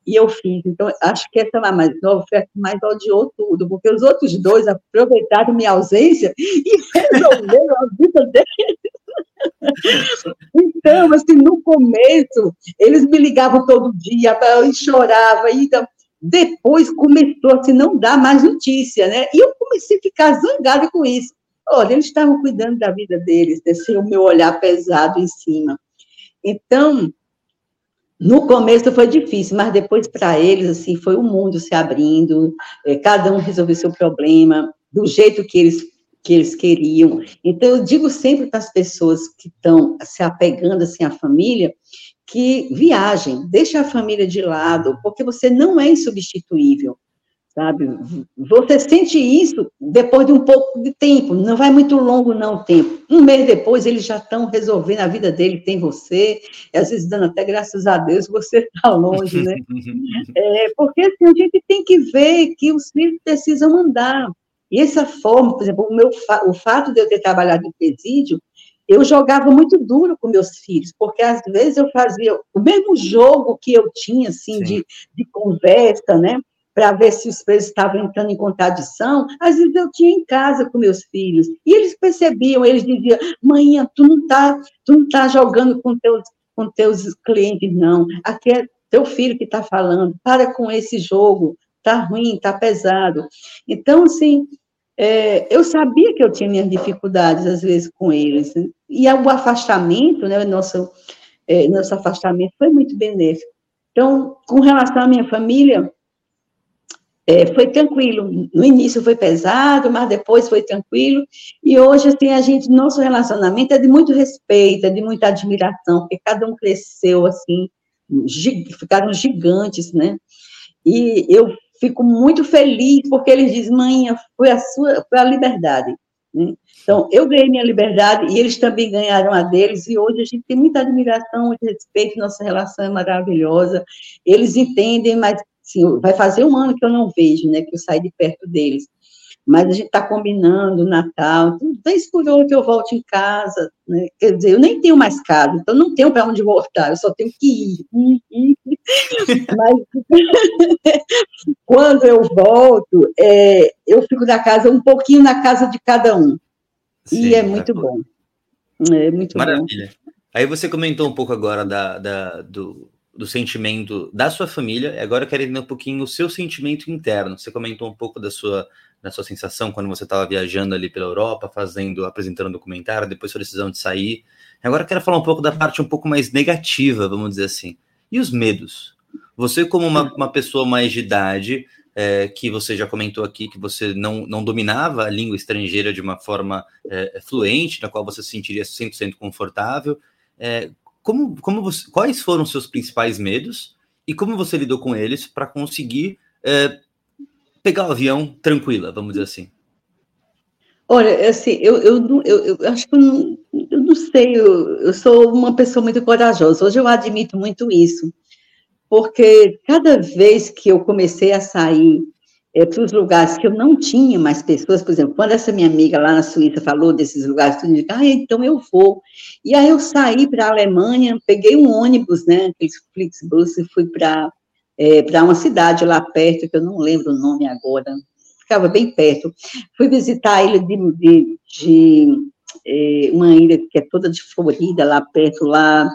E eu fiz. Então, acho que essa mais nova foi a que mais odiou tudo, porque os outros dois aproveitaram minha ausência e resolveram a vida deles. Então, assim, no começo, eles me ligavam todo dia, e chorava, então, depois começou a assim, não dar mais notícia, né? E eu comecei a ficar zangada com isso. Olha, eles estavam cuidando da vida deles, desse o meu olhar pesado em cima. Então, no começo foi difícil, mas depois para eles assim foi o mundo se abrindo, é, cada um resolveu seu problema. do jeito que eles que eles queriam. Então, eu digo sempre para as pessoas que estão se apegando assim à família, que viajem, deixa a família de lado, porque você não é insubstituível, sabe? Você sente isso depois de um pouco de tempo, não vai muito longo não o tempo. Um mês depois, eles já estão resolvendo a vida dele, tem você, e às vezes dando até graças a Deus você está longe, né? É, porque assim, a gente tem que ver que os filhos precisam andar, e essa forma, por exemplo, o, meu, o fato de eu ter trabalhado em presídio, eu jogava muito duro com meus filhos, porque às vezes eu fazia o mesmo jogo que eu tinha, assim, de, de conversa, né? Para ver se os presos estavam entrando em contradição, às vezes eu tinha em casa com meus filhos, e eles percebiam, eles diziam, mãe, tu não está tu não tá jogando com teus, com teus clientes, não, aqui é teu filho que está falando, para com esse jogo, tá ruim, tá pesado. Então, assim, é, eu sabia que eu tinha minhas dificuldades, às vezes, com eles. Né? E o afastamento, né, o nosso, é, nosso afastamento foi muito benéfico. Então, com relação à minha família, é, foi tranquilo. No início foi pesado, mas depois foi tranquilo. E hoje, assim, a gente, nosso relacionamento é de muito respeito, é de muita admiração, porque cada um cresceu, assim, ficaram gigantes, né? E eu fico muito feliz, porque eles dizem, mãe, foi a sua, foi a liberdade. Né? Então, eu ganhei minha liberdade e eles também ganharam a deles, e hoje a gente tem muita admiração, muito respeito, nossa relação é maravilhosa. Eles entendem, mas sim, vai fazer um ano que eu não vejo, né, que eu saí de perto deles mas a gente está combinando o Natal, vez por outra eu volto em casa, né? quer dizer, eu nem tenho mais casa, então não tenho para onde voltar, eu só tenho que ir. mas quando eu volto, é, eu fico na casa, um pouquinho na casa de cada um, Sim, e é muito tá bom. É muito Maravilha. Bom. Aí você comentou um pouco agora da, da do, do sentimento da sua família, agora eu quero entender um pouquinho o seu sentimento interno. Você comentou um pouco da sua na sua sensação quando você estava viajando ali pela Europa, fazendo, apresentando um documentário, depois sua decisão de sair. Agora eu quero falar um pouco da parte um pouco mais negativa, vamos dizer assim. E os medos? Você, como uma, uma pessoa mais de idade, é, que você já comentou aqui que você não, não dominava a língua estrangeira de uma forma é, fluente, na qual você se sentiria 100% confortável, é, como, como você, quais foram os seus principais medos e como você lidou com eles para conseguir é, pegar o avião tranquila, vamos dizer assim? Olha, assim, eu, eu, eu, eu acho que eu não, eu não sei, eu, eu sou uma pessoa muito corajosa. Hoje eu admito muito isso, porque cada vez que eu comecei a sair é, para os lugares que eu não tinha mais pessoas, por exemplo, quando essa minha amiga lá na Suíça falou desses lugares, eu disse, ah, então eu vou. E aí eu saí para a Alemanha, peguei um ônibus, né, Flixbus, e fui para é, uma cidade lá perto, que eu não lembro o nome agora, ficava bem perto. Fui visitar a ilha de, de, de é, uma ilha que é toda de Florida, lá perto, lá,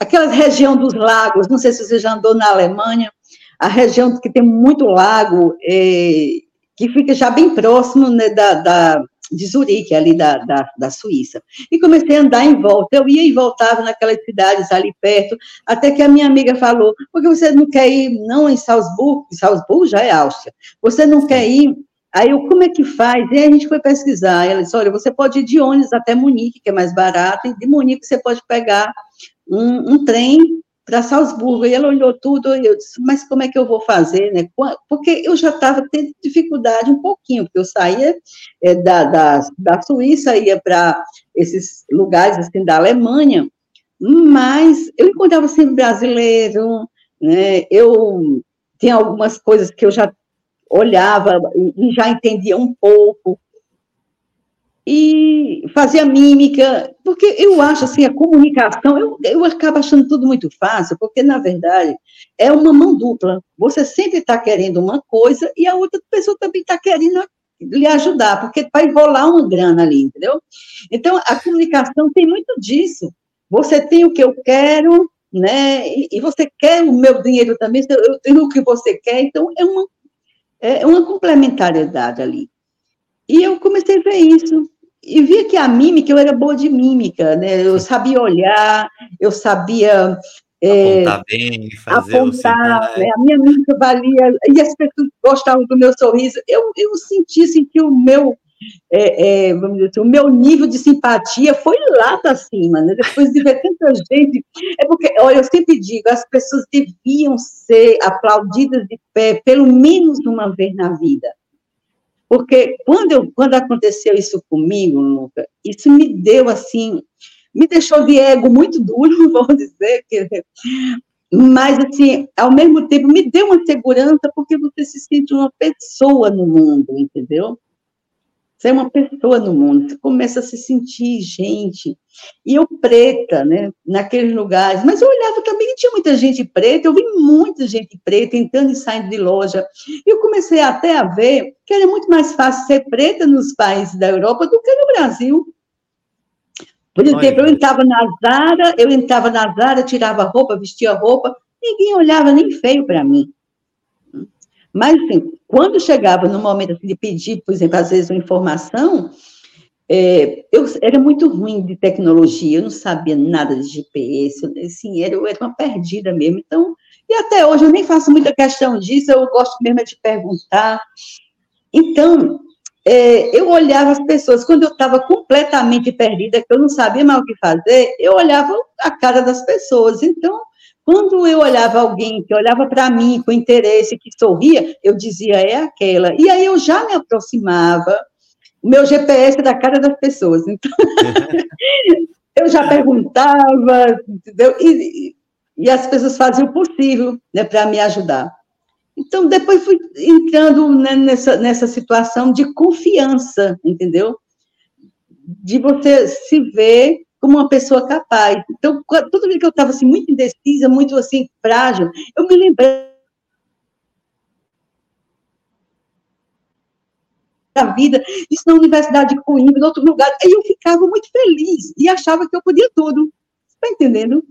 aquela região dos lagos, não sei se você já andou na Alemanha, a região que tem muito lago, é, que fica já bem próximo né, da, da de Zurique, ali da, da, da, Suíça. E comecei a andar em volta. Eu ia e voltava naquelas cidades ali perto, até que a minha amiga falou: por que você não quer ir, não, em Salzburgo? Salzburgo já é Áustria. Você não quer ir? Aí eu, como é que faz? E aí a gente foi pesquisar. Ela disse: olha, você pode ir de ônibus até Munique, que é mais barato, e de Munique você pode pegar um, um trem para Salzburgo. E ela olhou tudo e eu disse, mas como é que eu vou fazer, né? Porque eu já estava tendo dificuldade um pouquinho, porque eu saía é, da, da, da Suíça, ia para esses lugares, assim, da Alemanha, mas eu encontrava sempre brasileiro, né? Eu tinha algumas coisas que eu já olhava e já entendia um pouco, e fazia mímica, porque eu acho assim, a comunicação, eu, eu acabo achando tudo muito fácil, porque, na verdade, é uma mão dupla. Você sempre está querendo uma coisa e a outra pessoa também está querendo lhe ajudar, porque vai rolar uma grana ali, entendeu? Então, a comunicação tem muito disso. Você tem o que eu quero, né? E, e você quer o meu dinheiro também, eu tenho o que você quer, então é uma, é uma complementariedade ali. E eu comecei a ver isso e via que a mímica, eu era boa de mímica, né? Eu sabia olhar, eu sabia é, apontar bem, fazer apontar, né, a minha música valia, e as pessoas gostavam do meu sorriso. Eu, eu senti que o meu, é, é, vamos dizer assim, o meu nível de simpatia foi lá para cima, né? depois de ver tanta gente. É porque, olha, eu sempre digo, as pessoas deviam ser aplaudidas de pé, pelo menos uma vez na vida. Porque quando, eu, quando aconteceu isso comigo, Luca, isso me deu assim me deixou de ego muito duro, vamos dizer, que, mas, assim, ao mesmo tempo, me deu uma segurança, porque você se sente uma pessoa no mundo, entendeu? Você é uma pessoa no mundo, você começa a se sentir gente. E eu preta, né, naqueles lugares, mas eu olhava também, tinha muita gente preta, eu vi muita gente preta entrando e saindo de loja. E eu comecei até a ver que era muito mais fácil ser preta nos países da Europa do que no Brasil. Por exemplo, eu entrava na Zara, eu entrava na Zara, tirava roupa, vestia roupa, ninguém olhava nem feio para mim. Mas, assim, quando chegava no momento assim, de pedir, por exemplo, às vezes uma informação, é, eu era muito ruim de tecnologia, eu não sabia nada de GPS, assim, era, eu era uma perdida mesmo. Então, e até hoje eu nem faço muita questão disso, eu gosto mesmo de perguntar. Então, é, eu olhava as pessoas, quando eu estava completamente perdida, que eu não sabia mais o que fazer, eu olhava a cara das pessoas. Então, quando eu olhava alguém que olhava para mim com interesse, que sorria, eu dizia, é aquela. E aí eu já me aproximava, o meu GPS da cara das pessoas. Então, eu já perguntava, entendeu? E, e as pessoas faziam o possível né, para me ajudar. Então, depois fui entrando né, nessa, nessa situação de confiança, entendeu? De você se ver como uma pessoa capaz. Então, toda vez que eu estava assim, muito indecisa, muito assim, frágil, eu me lembrei da vida, isso na Universidade de Coimbra, em outro lugar, aí eu ficava muito feliz e achava que eu podia tudo. Está entendendo?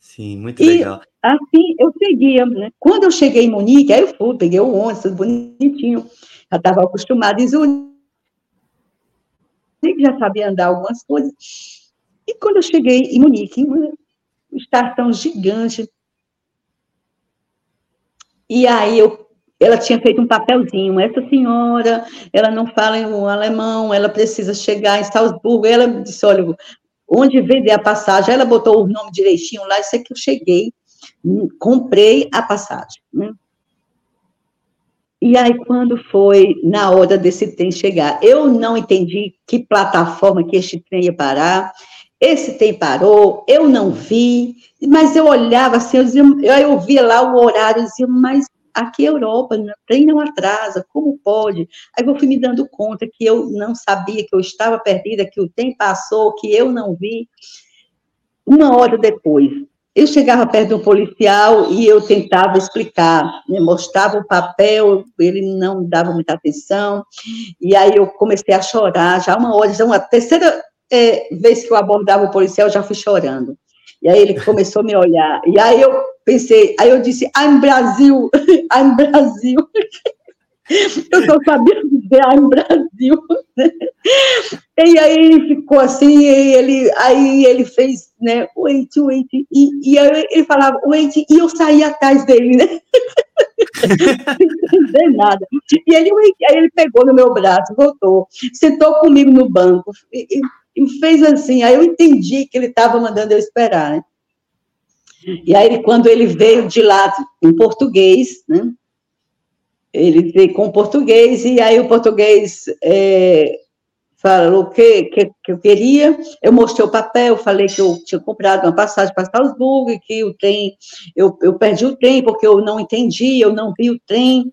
Sim, muito e, legal. Assim, eu seguia, né? Quando eu cheguei em Munique, aí eu fui, peguei o ônibus, tudo bonitinho, já estava acostumada em Zurique, já sabia andar algumas coisas. E quando eu cheguei em Munique, uma estação gigante, e aí eu, ela tinha feito um papelzinho, essa senhora, ela não fala o alemão, ela precisa chegar em Salzburgo, ela disse, olha, onde vender a passagem, ela botou o nome direitinho lá, isso é que eu cheguei, hum, comprei a passagem, né? E aí, quando foi na hora desse trem chegar, eu não entendi que plataforma que este trem ia parar, esse trem parou, eu não vi, mas eu olhava assim, eu, dizia, eu, eu via lá o horário, eu dizia, mas aqui é Europa, o trem não atrasa, como pode? Aí eu fui me dando conta que eu não sabia, que eu estava perdida, que o tempo passou, que eu não vi. Uma hora depois, eu chegava perto do policial e eu tentava explicar, né, mostrava o papel, ele não dava muita atenção, e aí eu comecei a chorar, já uma hora, já uma terceira é, vez que eu abordava o policial, eu já fui chorando. E aí ele começou a me olhar, e aí eu pensei, aí eu disse, I'm Brasil, I'm Brasil. Eu só sabia dizer I'm Brasil. E aí ele ficou assim, ele, aí ele fez, né, wait, wait, e, e aí ele falava, wait, e eu saí atrás dele, né? Não entender nada. E ele, aí ele pegou no meu braço, voltou, sentou comigo no banco, e, e fez assim, aí eu entendi que ele estava mandando eu esperar, né? E aí, quando ele veio de lá em português, né? Ele veio com português, e aí o português é, falou o que, que, que, eu queria. Eu mostrei o papel, falei que eu tinha comprado uma passagem para Salzburgo, e que o trem, eu, eu perdi o trem porque eu não entendi, eu não vi o trem.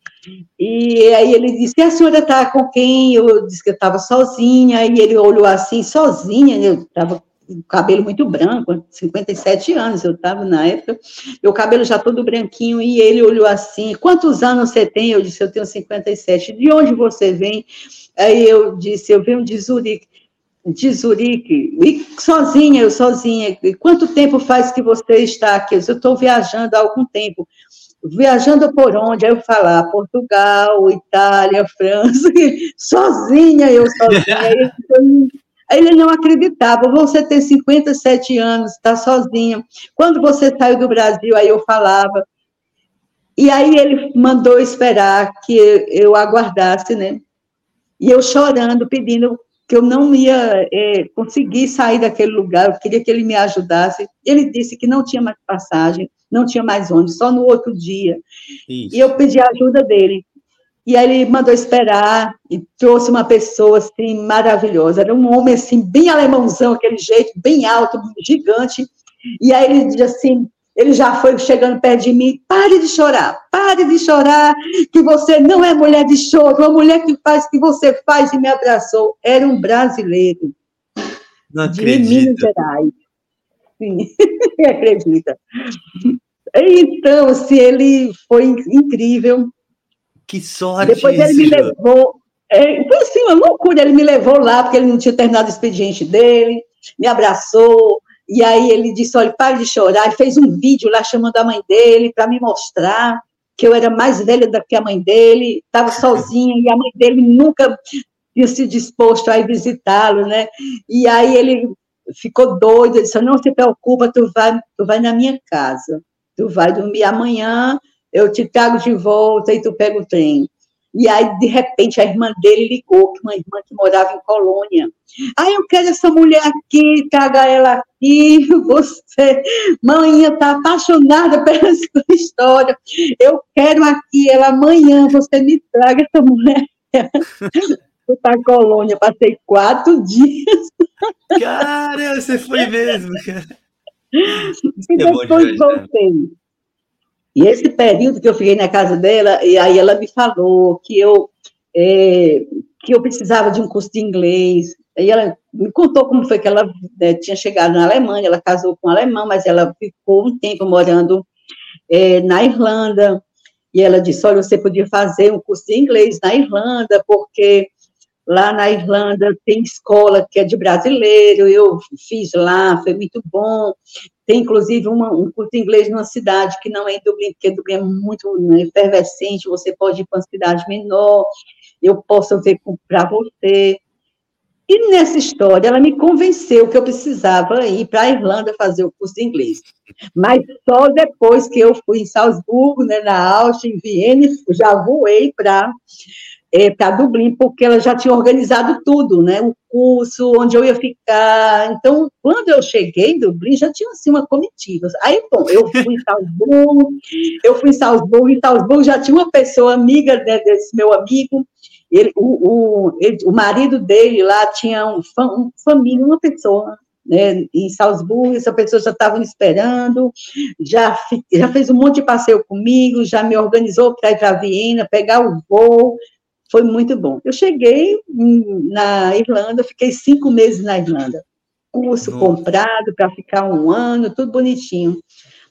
E aí ele disse: e a senhora está com quem? Eu disse que eu estava sozinha, e ele olhou assim, sozinha, eu estava cabelo muito branco, 57 anos eu estava na época, meu cabelo já todo branquinho, e ele olhou assim, quantos anos você tem? Eu disse, eu tenho 57, de onde você vem? Aí eu disse, eu venho de Zurique, de Zurique, e sozinha, eu sozinha, e quanto tempo faz que você está aqui? Eu estou viajando há algum tempo, viajando por onde? Aí eu falar, Portugal, Itália, França, sozinha, eu sozinha, aí, Ele não acreditava, você tem 57 anos, está sozinha. Quando você saiu do Brasil, aí eu falava. E aí ele mandou esperar que eu aguardasse, né? E eu chorando, pedindo que eu não ia é, conseguir sair daquele lugar, eu queria que ele me ajudasse. Ele disse que não tinha mais passagem, não tinha mais ônibus, só no outro dia. Isso. E eu pedi a ajuda dele. E aí ele mandou esperar e trouxe uma pessoa assim maravilhosa. Era um homem assim bem alemãozão, aquele jeito bem alto, gigante. E aí ele disse assim, ele já foi chegando perto de mim, pare de chorar, pare de chorar, que você não é mulher de choro, uma mulher que faz o que você faz e me abraçou. Era um brasileiro. Não de Minas Gerais. Sim, acredita. Então, assim, ele foi incrível. Que sorte! Depois ele me levou. É, foi assim, uma loucura. Ele me levou lá, porque ele não tinha terminado o expediente dele, me abraçou. E aí ele disse: Olha, pare de chorar. Ele fez um vídeo lá chamando a mãe dele para me mostrar que eu era mais velha do que a mãe dele, estava sozinha, e a mãe dele nunca tinha se disposto a ir visitá-lo, né? E aí ele ficou doido, disse: Não se preocupa, tu vai, tu vai na minha casa, tu vai dormir amanhã, eu te trago de volta e tu pega o trem. E aí, de repente, a irmã dele ligou, que uma irmã que morava em Colônia. Ah, eu quero essa mulher aqui, traga ela aqui. Você, mãe, está apaixonada pela sua história. Eu quero aqui ela amanhã. Você me traga essa mulher. Fui para Colônia, passei quatro dias. Cara, você foi mesmo, cara. E é depois voltei. E esse período que eu fiquei na casa dela, e aí ela me falou que eu, é, que eu precisava de um curso de inglês. E ela me contou como foi que ela né, tinha chegado na Alemanha, ela casou com um alemão, mas ela ficou um tempo morando é, na Irlanda. E ela disse: Olha, você podia fazer um curso de inglês na Irlanda, porque lá na Irlanda tem escola que é de brasileiro, eu fiz lá, foi muito bom. Tem, inclusive, uma, um curso de inglês numa cidade que não é em Dublin, porque Dublin é muito né, efervescente, você pode ir para uma cidade menor, eu posso ver para você. E nessa história, ela me convenceu que eu precisava ir para a Irlanda fazer o curso de inglês. Mas só depois que eu fui em Salzburgo, né, na Áustria, em Viena, já voei para é, para Dublin, porque ela já tinha organizado tudo, né? O curso, onde eu ia ficar. Então, quando eu cheguei em Dublin, já tinha assim uma comitiva. Aí, bom, eu fui em Salzburgo, eu fui em Salzburgo, em Salzburgo já tinha uma pessoa amiga né, desse meu amigo. Ele, o, o, ele, o marido dele lá tinha um, um família, uma pessoa né, em Salzburgo, essa pessoa já estava me esperando, já, já fez um monte de passeio comigo, já me organizou para ir para Viena, pegar o voo, foi muito bom. Eu cheguei na Irlanda, fiquei cinco meses na Irlanda. Curso Nossa. comprado para ficar um ano, tudo bonitinho.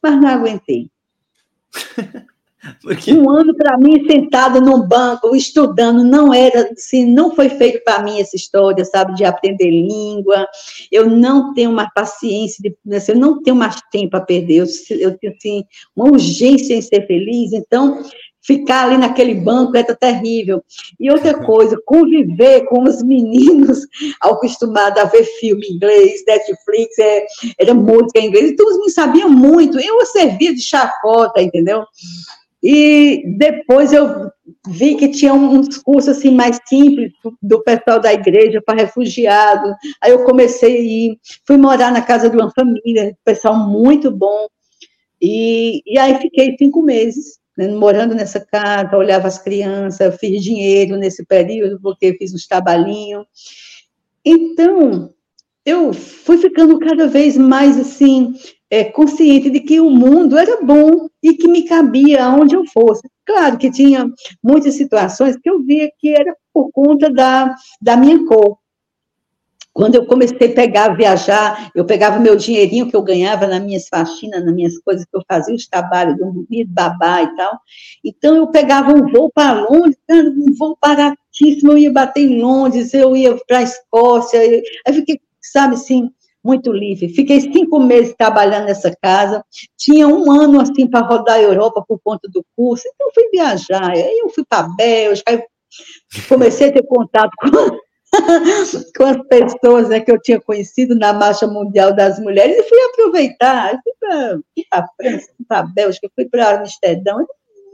Mas não aguentei. Um ano para mim sentada num banco, estudando, não era assim, não foi feito para mim essa história, sabe, de aprender língua. Eu não tenho mais paciência, de, assim, eu não tenho mais tempo a perder. Eu, eu tenho assim, uma urgência em ser feliz. Então, ficar ali naquele banco era terrível. E outra coisa, conviver com os meninos acostumados a ver filme inglês, Netflix, é, era música em inglês, então os meninos sabiam muito, eu servia de chacota, entendeu? E depois eu vi que tinha uns cursos assim mais simples do pessoal da igreja para refugiados. Aí eu comecei a ir, fui morar na casa de uma família, pessoal muito bom. E, e aí fiquei cinco meses né, morando nessa casa, olhava as crianças, fiz dinheiro nesse período, porque fiz uns trabalhinhos. Então, eu fui ficando cada vez mais, assim, é, consciente de que o mundo era bom e que me cabia aonde eu fosse. Claro que tinha muitas situações que eu via que era por conta da, da minha cor, quando eu comecei a pegar, viajar, eu pegava meu dinheirinho que eu ganhava nas minhas faxinas, nas minhas coisas que eu fazia, os trabalhos, dormir, babá e tal. Então, eu pegava um voo para Londres, um voo baratíssimo, eu ia bater em Londres, eu ia para a Escócia, aí fiquei, sabe assim, muito livre. Fiquei cinco meses trabalhando nessa casa, tinha um ano, assim, para rodar a Europa por conta do curso, então fui viajar, aí eu fui para a Bélgica, comecei a ter contato com com as pessoas né, que eu tinha conhecido na Marcha Mundial das Mulheres e fui aproveitar. Fui para a França, fui para a Bélgica, fui para Amsterdão,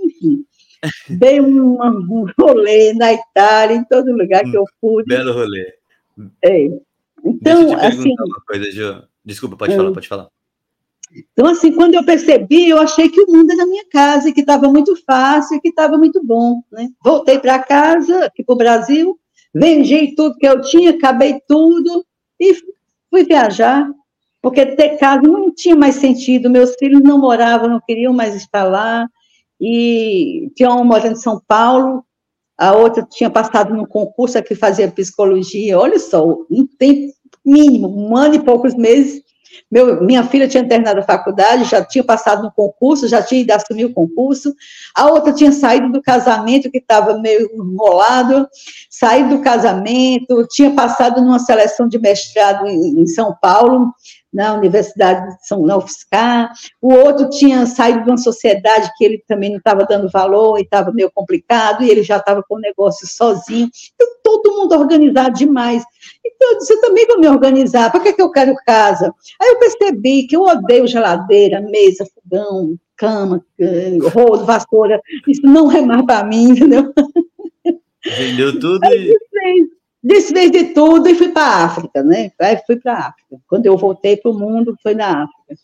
enfim. Dei um, um rolê na Itália, em todo lugar que eu pude. Belo rolê. É. Então, Deixa eu te assim. uma coisa, Ju. Desculpa, pode falar, pode falar. Então, assim, quando eu percebi, eu achei que o mundo era minha casa, que estava muito fácil, que estava muito bom, né? Voltei para casa, aqui para o Brasil, vendi tudo que eu tinha, acabei tudo e fui viajar, porque ter casa não tinha mais sentido. Meus filhos não moravam, não queriam mais estar lá, e tinha uma morando em São Paulo, a outra tinha passado num concurso aqui fazia psicologia. Olha só, um tempo mínimo, um ano e poucos meses, meu, minha filha tinha terminado a faculdade, já tinha passado no concurso, já tinha ido assumir o concurso. A outra tinha saído do casamento, que estava meio enrolado, saído do casamento, tinha passado numa seleção de mestrado em, em São Paulo, na Universidade de São na UFSCar. O outro tinha saído de uma sociedade que ele também não estava dando valor e estava meio complicado, e ele já estava com o negócio sozinho. Então, todo mundo organizado demais. Eu disse, eu também vou me organizar, para que, que eu quero casa? Aí eu percebi que eu odeio geladeira, mesa, fogão, cama, rolo, vassoura, isso não é mais para mim, entendeu? Vendeu tudo Aí, e... Desfez de tudo e fui para a África, né? Aí fui para a África. Quando eu voltei para o mundo, foi na África.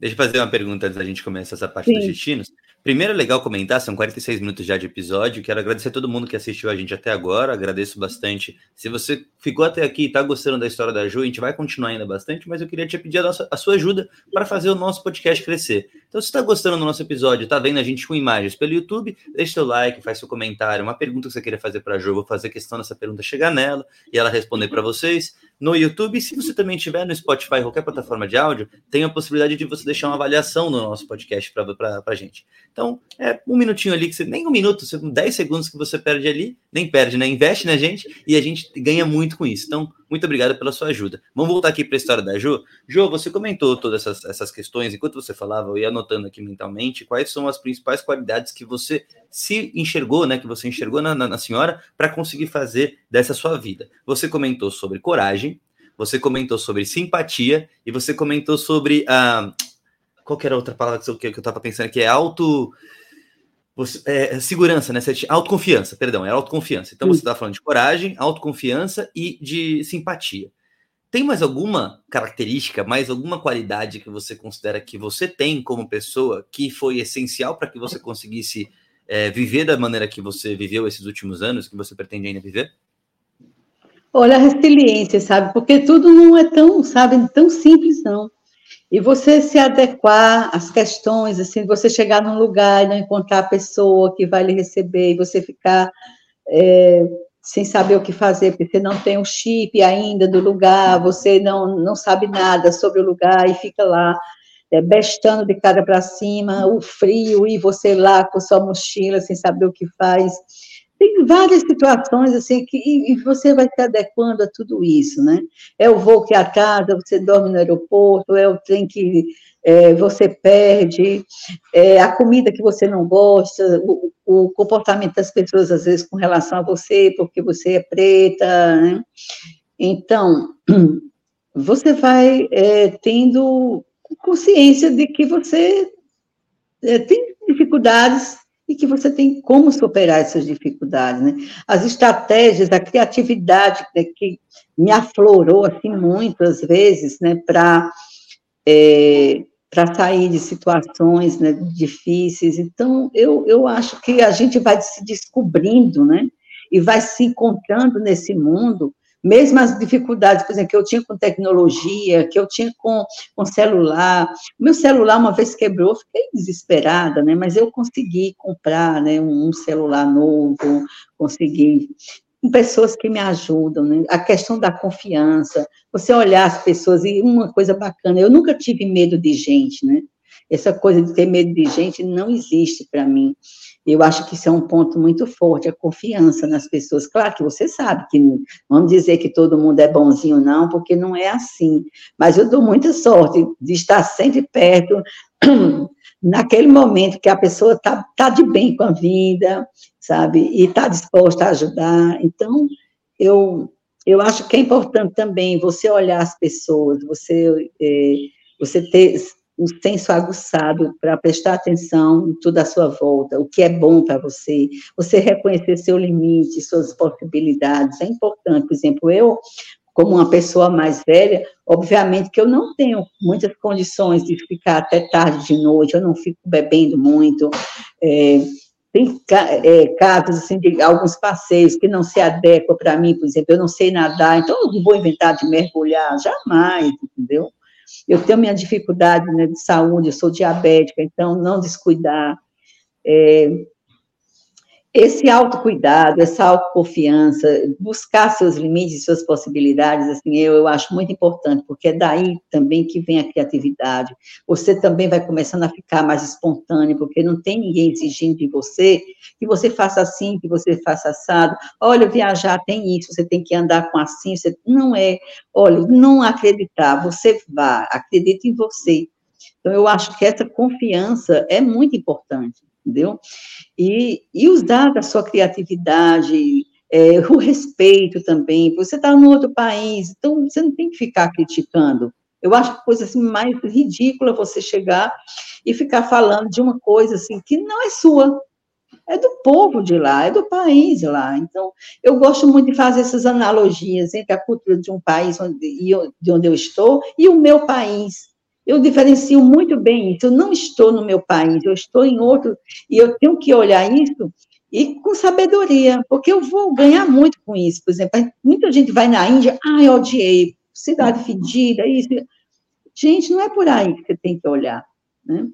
Deixa eu fazer uma pergunta antes da gente começar essa parte Sim. dos destinos. Primeiro, é legal comentar, são 46 minutos já de episódio. Quero agradecer a todo mundo que assistiu a gente até agora. Agradeço bastante. Se você ficou até aqui e está gostando da história da Ju, a gente vai continuar ainda bastante, mas eu queria te pedir a, nossa, a sua ajuda para fazer o nosso podcast crescer. Então, se está gostando do nosso episódio, está vendo a gente com imagens pelo YouTube, deixa seu like, faz seu comentário, uma pergunta que você queria fazer para a Ju, vou fazer questão dessa pergunta chegar nela e ela responder para vocês no YouTube. Se você também estiver no Spotify, qualquer plataforma de áudio, tem a possibilidade de você deixar uma avaliação no nosso podcast para a gente. Então, é um minutinho ali, que você, nem um minuto, 10 segundos que você perde ali, nem perde, né? Investe na gente e a gente ganha muito com isso. Então, muito obrigado pela sua ajuda. Vamos voltar aqui para a história da Ju. Ju, você comentou todas essas, essas questões, enquanto você falava, eu ia anotando aqui mentalmente quais são as principais qualidades que você se enxergou, né? Que você enxergou na, na, na senhora para conseguir fazer dessa sua vida. Você comentou sobre coragem, você comentou sobre simpatia e você comentou sobre a. Uh, qual que era a outra palavra que eu, que eu tava pensando que é auto. Você, é, segurança, né? Autoconfiança, perdão, é autoconfiança. Então você está falando de coragem, autoconfiança e de simpatia. Tem mais alguma característica, mais alguma qualidade que você considera que você tem como pessoa que foi essencial para que você conseguisse é, viver da maneira que você viveu esses últimos anos, que você pretende ainda viver? Olha, a resiliência, sabe? Porque tudo não é tão, sabe, tão simples, não. E você se adequar às questões, assim, você chegar num lugar e não encontrar a pessoa que vai lhe receber, e você ficar é, sem saber o que fazer, porque você não tem o chip ainda do lugar, você não, não sabe nada sobre o lugar e fica lá é, bestando de cara para cima, o frio, e você lá com sua mochila sem saber o que faz. Tem várias situações assim que e você vai se adequando a tudo isso, né? É o voo que atrasa, você dorme no aeroporto, é o trem que é, você perde, é, a comida que você não gosta, o, o, comportamento das pessoas, às vezes, com relação a você, porque você é preta, né? Então, você vai é, tendo consciência de que você é, tem dificuldades e que você tem como superar essas dificuldades, né? As estratégias, a criatividade né, que me aflorou assim muitas vezes, né, para é, para sair de situações né, difíceis. Então, eu, eu acho que a gente vai se descobrindo, né? E vai se encontrando nesse mundo mesmo as dificuldades, por exemplo, que eu tinha com tecnologia, que eu tinha com, com celular. Meu celular uma vez quebrou, fiquei desesperada, né? Mas eu consegui comprar, né, um celular novo, consegui com pessoas que me ajudam, né? A questão da confiança, você olhar as pessoas e uma coisa bacana, eu nunca tive medo de gente, né? Essa coisa de ter medo de gente não existe para mim. Eu acho que isso é um ponto muito forte, a confiança nas pessoas. Claro que você sabe que vamos dizer que todo mundo é bonzinho, não, porque não é assim. Mas eu dou muita sorte de estar sempre perto, naquele momento que a pessoa está tá de bem com a vida, sabe? E está disposta a ajudar. Então, eu, eu acho que é importante também você olhar as pessoas, você, é, você ter um senso aguçado para prestar atenção em tudo à sua volta, o que é bom para você, você reconhecer seu limite, suas possibilidades, é importante. Por exemplo, eu, como uma pessoa mais velha, obviamente que eu não tenho muitas condições de ficar até tarde de noite, eu não fico bebendo muito, é, tem é, casos assim, de alguns passeios que não se adequam para mim, por exemplo, eu não sei nadar, então eu não vou inventar de mergulhar, jamais, entendeu? Eu tenho minha dificuldade né, de saúde, eu sou diabética, então não descuidar. É, esse autocuidado, essa autoconfiança, buscar seus limites, suas possibilidades, assim, eu, eu acho muito importante, porque é daí também que vem a criatividade. Você também vai começando a ficar mais espontâneo, porque não tem ninguém exigindo de você que você faça assim, que você faça assado. Olha, viajar tem isso, você tem que andar com assim, você não é. Olha, não acreditar, você vá, acredite em você. Então, eu acho que essa confiança é muito importante entendeu? E, e usar da sua criatividade, é, o respeito também, você está em outro país, então você não tem que ficar criticando. Eu acho coisa assim mais ridícula você chegar e ficar falando de uma coisa assim que não é sua, é do povo de lá, é do país lá. Então, eu gosto muito de fazer essas analogias entre a cultura de um país onde, de onde eu estou e o meu país eu diferencio muito bem isso. Eu não estou no meu país, eu estou em outro, e eu tenho que olhar isso e com sabedoria, porque eu vou ganhar muito com isso. Por exemplo, muita gente vai na Índia, ah, odiei, cidade fedida, isso. Gente, não é por aí que você tem que olhar, né?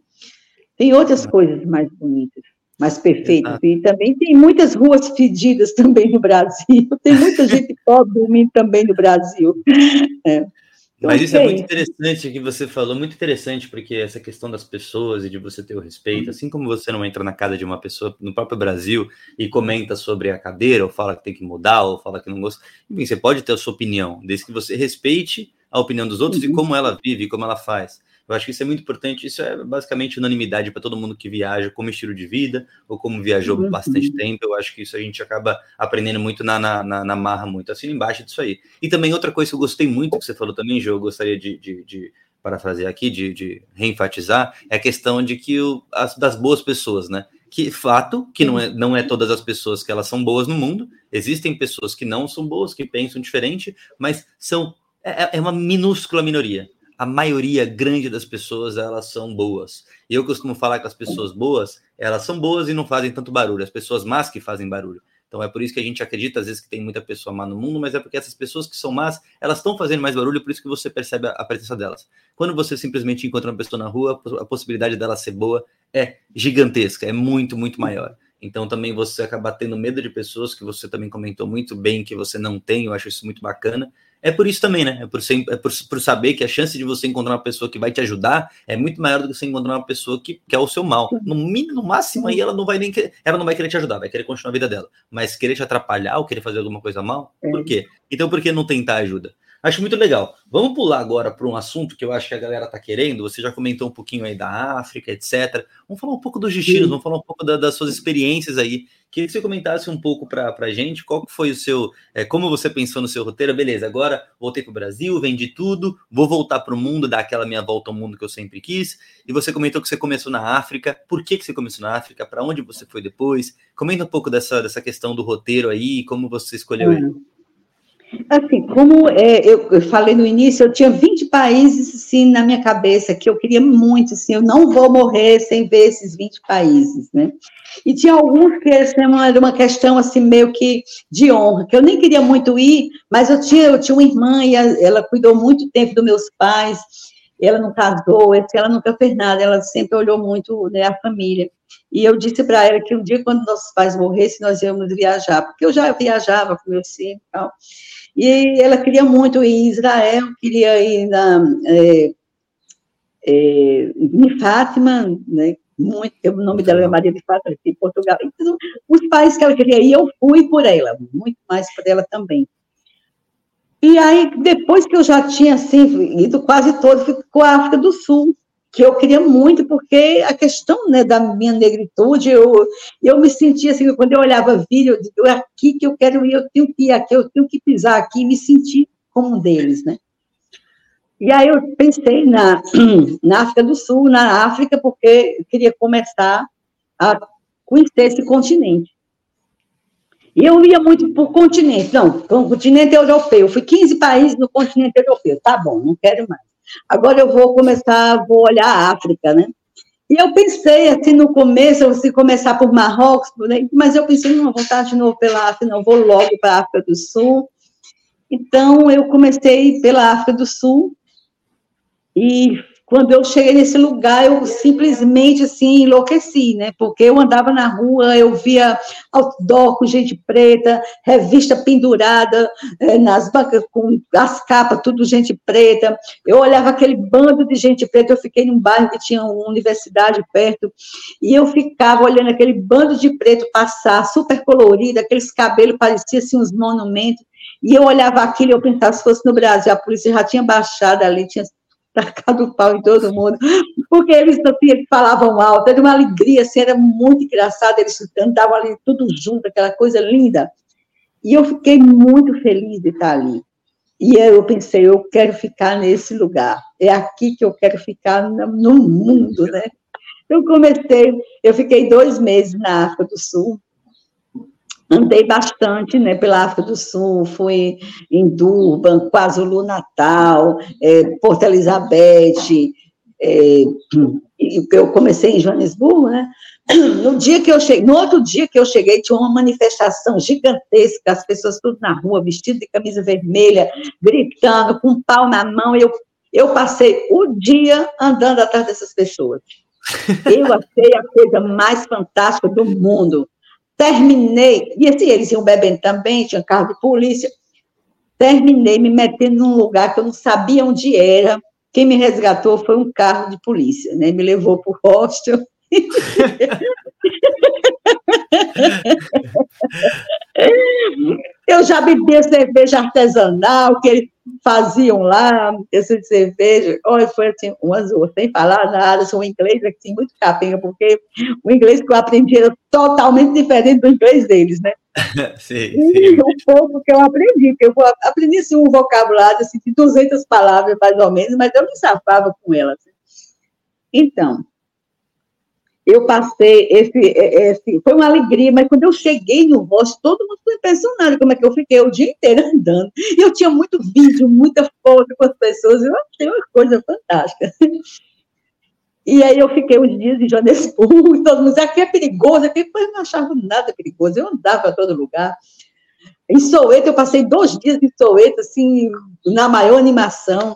Tem outras coisas mais bonitas, mais perfeitas. E também tem muitas ruas fedidas também no Brasil. Tem muita gente pobre dormindo também no Brasil. É. Mas isso é muito interessante que você falou, muito interessante, porque essa questão das pessoas e de você ter o respeito, uhum. assim como você não entra na casa de uma pessoa no próprio Brasil e comenta sobre a cadeira, ou fala que tem que mudar, ou fala que não gosta, enfim, você pode ter a sua opinião, desde que você respeite a opinião dos outros uhum. e como ela vive, como ela faz. Eu acho que isso é muito importante. Isso é basicamente unanimidade para todo mundo que viaja como estilo de vida ou como viajou uhum. bastante tempo. Eu acho que isso a gente acaba aprendendo muito na, na, na, na marra, muito assim embaixo disso aí. E também outra coisa que eu gostei muito que você falou também, João, eu gostaria de, de, de parafrasear aqui, de, de reenfatizar, é a questão de que o, as, das boas pessoas, né? que fato que não é, não é todas as pessoas que elas são boas no mundo, existem pessoas que não são boas, que pensam diferente, mas são é, é uma minúscula minoria a maioria grande das pessoas elas são boas. E eu costumo falar que as pessoas boas, elas são boas e não fazem tanto barulho. As pessoas más que fazem barulho. Então é por isso que a gente acredita às vezes que tem muita pessoa má no mundo, mas é porque essas pessoas que são más, elas estão fazendo mais barulho, por isso que você percebe a presença delas. Quando você simplesmente encontra uma pessoa na rua, a possibilidade dela ser boa é gigantesca, é muito, muito maior. Então também você acaba tendo medo de pessoas que você também comentou muito bem que você não tem, eu acho isso muito bacana é por isso também, né? É por, ser, é por, por, saber que a chance de você encontrar uma pessoa que vai te ajudar é muito maior do que você encontrar uma pessoa que quer é o seu mal. No mínimo, no máximo aí ela não vai nem querer, ela não vai querer te ajudar, vai querer continuar a vida dela. Mas querer te atrapalhar ou querer fazer alguma coisa mal, por quê? Então por que não tentar ajuda? Acho muito legal. Vamos pular agora para um assunto que eu acho que a galera está querendo. Você já comentou um pouquinho aí da África, etc. Vamos falar um pouco dos destinos, Sim. vamos falar um pouco da, das suas experiências aí. Queria que você comentasse um pouco para a gente qual foi o seu. É, como você pensou no seu roteiro? Beleza, agora voltei para o Brasil, vendi tudo, vou voltar para o mundo, dar aquela minha volta ao mundo que eu sempre quis. E você comentou que você começou na África. Por que, que você começou na África? Para onde você foi depois? Comenta um pouco dessa, dessa questão do roteiro aí, como você escolheu ele. Assim, como é, eu, falei no início, eu tinha 20 países assim, na minha cabeça que eu queria muito, assim, eu não vou morrer sem ver esses 20 países, né? E tinha alguns que assim, era uma questão assim meio que de honra, que eu nem queria muito ir, mas eu tinha, eu tinha uma irmã e ela cuidou muito tempo dos meus pais, ela não casou, ela nunca fez nada, ela sempre olhou muito né, a família. E eu disse para ela que um dia, quando nossos pais morressem, nós íamos viajar, porque eu já viajava com meus filhos e tal. E ela queria muito ir em Israel, queria ir na, é, é, em Fátima, né? Muito, o nome dela é Maria de Fátima, em Portugal. Então, os países que ela queria ir, eu fui por ela, muito mais por ela também. E aí, depois que eu já tinha, assim, ido quase todo, ficou a África do Sul. que eu queria muito, porque a questão né, da minha negritude, eu, eu me sentia assim, quando eu olhava vídeo, eu digo, é aqui que eu quero ir, eu tenho que ir aqui, eu tenho que pisar aqui, me sentir como um deles, né? E aí eu pensei na, na África do Sul, na África, porque eu queria começar a conhecer esse continente. E eu ia muito por continente, não, continente europeu. Eu fui 15 países no continente europeu. Tá bom, não quero mais. Agora eu vou começar, vou olhar a África, né? E eu pensei, assim, no começo, se começar por Marrocos, né? mas eu pensei, não, vou estar de novo pela África, não, vou logo para a África do Sul. Então, eu comecei pela África do Sul, e quando eu cheguei nesse lugar, eu simplesmente, assim, enlouqueci, né? Porque eu andava na rua, eu via outdoor com gente preta, revista pendurada eh, nas bancas, com as capas, tudo gente preta. Eu olhava aquele bando de gente preta, eu fiquei num bairro que tinha uma universidade perto, e eu ficava olhando aquele bando de preto passar, super colorido, aqueles cabelos pareciam, assim, uns monumentos, e eu olhava aquilo e eu pensava, se fosse no Brasil, a polícia já tinha baixado ali, tinha tacado pau em todo mundo, porque eles, falavam alto, era uma alegria, assim, era muito engraçado, eles andavam ali tudo junto, aquela coisa linda. E eu fiquei muito feliz de estar ali. E eu pensei, eu quero ficar nesse lugar, é aqui que eu quero ficar no mundo, né? Eu comecei, eu fiquei dois meses na África do Sul, andei bastante né, pela África do Sul, fui em Durban, KwaZulu Natal, é, Porto Elizabeth, é, eu comecei em Joanesburgo, né? No dia que eu cheguei, no outro dia que eu cheguei, tinha uma manifestação gigantesca, as pessoas tudo na rua, vestidas de camisa vermelha, gritando, com um pau na mão, eu, eu passei o dia andando atrás dessas pessoas. Eu achei a coisa mais fantástica do mundo Terminei, e assim, eles iam bebendo também, tinha carro de polícia. Terminei me metendo num lugar que eu não sabia onde era. Quem me resgatou foi um carro de polícia, né? Me levou para o hostel. eu já bebi cerveja artesanal, que eles faziam lá, essa cerveja. Olha, foi assim, umas outras, sem falar nada, sou inglês assim, muito capenga, porque o inglês que eu aprendi era totalmente diferente do inglês deles, né? sim, e sim. o pouco que eu aprendi, que eu aprendi assim, um vocabulário assim, de 200 palavras, mais ou menos, mas eu me safava com elas. Então, eu passei esse, esse, foi uma alegria, mas quando eu cheguei no rosto, todo mundo foi impressionado como é que eu fiquei o dia inteiro andando. E eu tinha muito vídeo, muita foto com as pessoas, eu achei uma coisa fantástica. E aí eu fiquei uns dias em Joanesburgo, e todo mundo dizia, aqui é perigoso, aqui eu não achava nada perigoso, eu andava para todo lugar. Em Soweto, eu passei dois dias em Soweto, assim, na maior animação.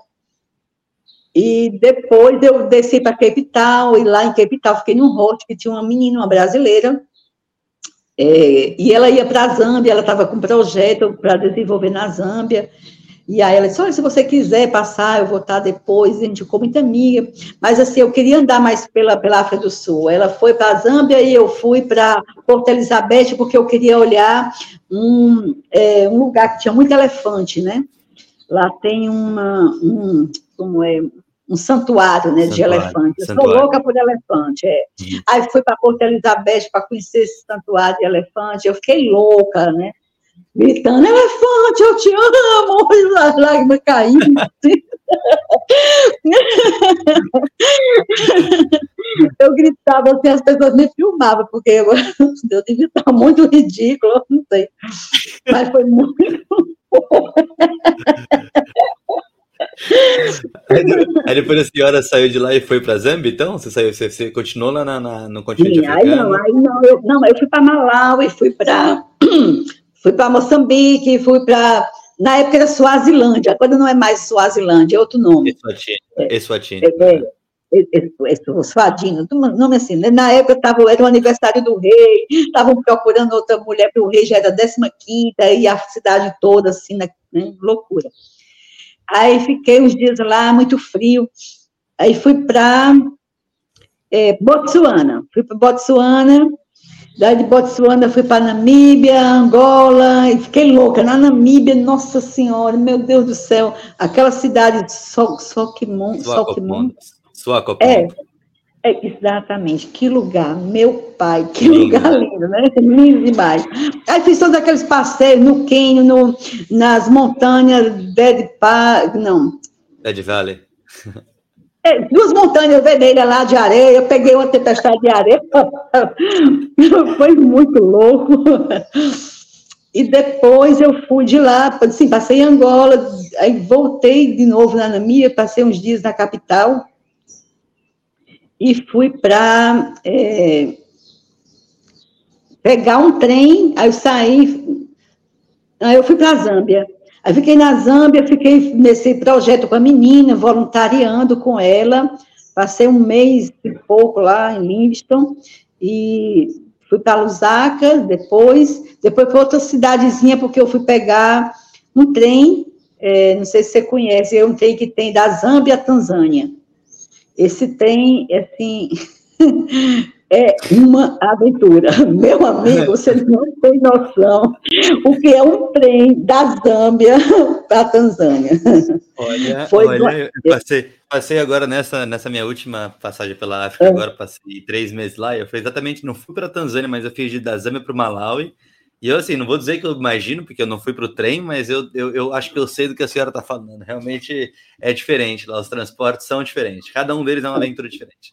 E depois eu desci para Cape Town, e lá em Cape Town fiquei num hostel que tinha uma menina, uma brasileira, é, e ela ia para a Zâmbia, ela estava com um projeto para desenvolver na Zâmbia, e aí ela disse, olha, se você quiser passar, eu vou estar depois, a gente ficou muito amiga, mas assim, eu queria andar mais pela, pela África do Sul, ela foi para a Zâmbia e eu fui para Porto Elizabeth, porque eu queria olhar um, é, um lugar que tinha muito elefante, né, lá tem uma, um, como é, um santuário, né, santuário, de elefante. Eu santuário. sou louca por elefante, é. Aí fui para Porto Elizabeth para conhecer esse santuário de elefante, eu fiquei louca, né? Gritando, elefante, eu te amo! E as lágrimas caindo. eu gritava assim, as pessoas me filmavam, porque eu, eu devia estar muito ridículo, não sei. Mas foi muito aí, depois a senhora saiu de lá e foi para Zâmbia, então? Você saiu, você, você continuou lá na, na, no continente Sim, africano? Aí não, aí não, eu, não, eu fui para Malawi, fui para fui para Moçambique, fui para na época era Suazilândia, quando não é mais Suazilândia, é outro nome. Eswatini. Eswatini. É, é, é, Suadino, nome assim, né? na época tava, era o aniversário do rei, estavam procurando outra mulher para o rei, já era 15 quinta e a cidade toda, assim, né? loucura. Aí fiquei uns dias lá, muito frio. Aí fui para é, Botsuana. Fui para Botsuana. Daí de Botsuana fui para Namíbia, Angola, e fiquei louca. Na Namíbia, nossa senhora, meu Deus do céu, aquela cidade Sokimon, Sokimon, Sua Copa é, é, exatamente. Que lugar, meu pai, que lindo. lugar lindo, né? Lindo demais. Aí fiz todos aqueles passeios no Quênia, no, nas montanhas Dead Park, não. Dead Valley. É, duas montanhas vermelhas lá de areia, eu peguei uma tempestade de areia, foi muito louco. E depois eu fui de lá, assim, passei em Angola, aí voltei de novo na Namíbia, passei uns dias na capital, e fui para é, pegar um trem, aí eu saí, aí eu fui para a Zâmbia. Aí fiquei na Zâmbia, fiquei nesse projeto com a menina, voluntariando com ela, passei um mês e pouco lá em Livingston, e fui para Lusaka depois, depois para outra cidadezinha, porque eu fui pegar um trem, é, não sei se você conhece, é um trem que tem da Zâmbia à Tanzânia. Esse trem, assim, é uma aventura. Meu amigo, você não tem noção o que é um trem da Zâmbia para a Tanzânia. Olha, Foi olha eu passei, passei agora nessa, nessa minha última passagem pela África, é. agora passei três meses lá, eu fui exatamente, não fui para a Tanzânia, mas eu fiz de da Zâmbia para o Malawi, e eu, assim, não vou dizer que eu imagino, porque eu não fui para o trem, mas eu, eu, eu, acho que eu sei do que a senhora está falando. Realmente é diferente lá, os transportes são diferentes. Cada um deles é uma aventura diferente.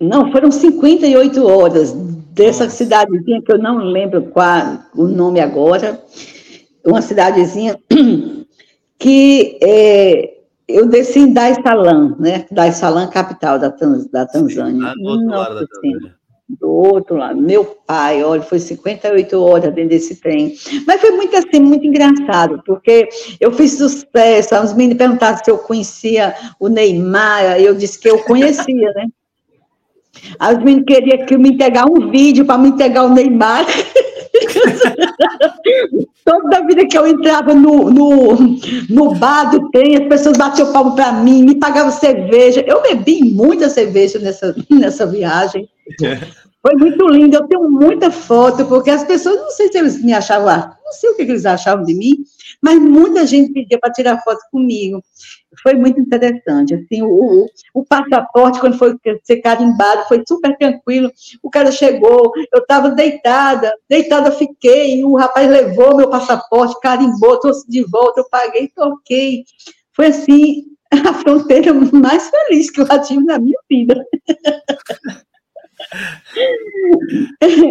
Não, foram 58 horas dessa Nossa. cidadezinha que eu não lembro qual o nome agora. Uma cidadezinha que é, eu desci em Dar es Salaam, né? Dar es Salaam, capital da, da Tanzânia. Sim, lá do outro lado da Tanzânia do outro lado. Meu pai, olha, foi 58 horas dentro desse trem. Mas foi muito assim, muito engraçado, porque eu fiz sucesso. Os meninos perguntaram se eu conhecia o Neymar, eu disse que eu conhecia, né? Aí os meninos queriam que me entregar um vídeo para me entregar o Neymar. Toda vida que eu entrava no, no, no bar do trem, as pessoas batiam palmo para mim, me pagavam cerveja. Eu bebi muita cerveja nessa, nessa viagem. Foi muito lindo. Eu tenho muita foto, porque as pessoas, não sei se eles me achavam, não sei o que eles achavam de mim, mas muita gente pedia para tirar foto comigo. Foi muito interessante. Assim, o, o passaporte, quando foi ser carimbado, foi super tranquilo. O cara chegou, eu estava deitada, deitada fiquei, o rapaz levou meu passaporte, carimbou, trouxe de volta, eu paguei, toquei. Foi assim, a fronteira mais feliz que eu já tive na minha vida.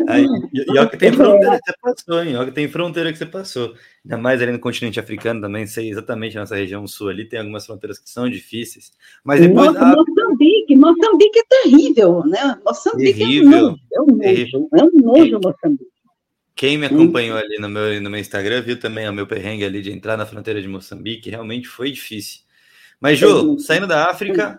Aí, e olha que tem fronteira que você passou, hein? Olha que tem fronteira que você passou. Ainda mais ali no continente africano também, sei exatamente nessa região sul ali, tem algumas fronteiras que são difíceis. Mas depois. Nossa, Moçambique, Moçambique é terrível, né? Moçambique é terrível, é um nojo, é um nojo, é um nojo Moçambique. Quem me acompanhou ali no meu, no meu Instagram viu também o meu perrengue ali de entrar na fronteira de Moçambique, realmente foi difícil. Mas, Ju, saindo da África,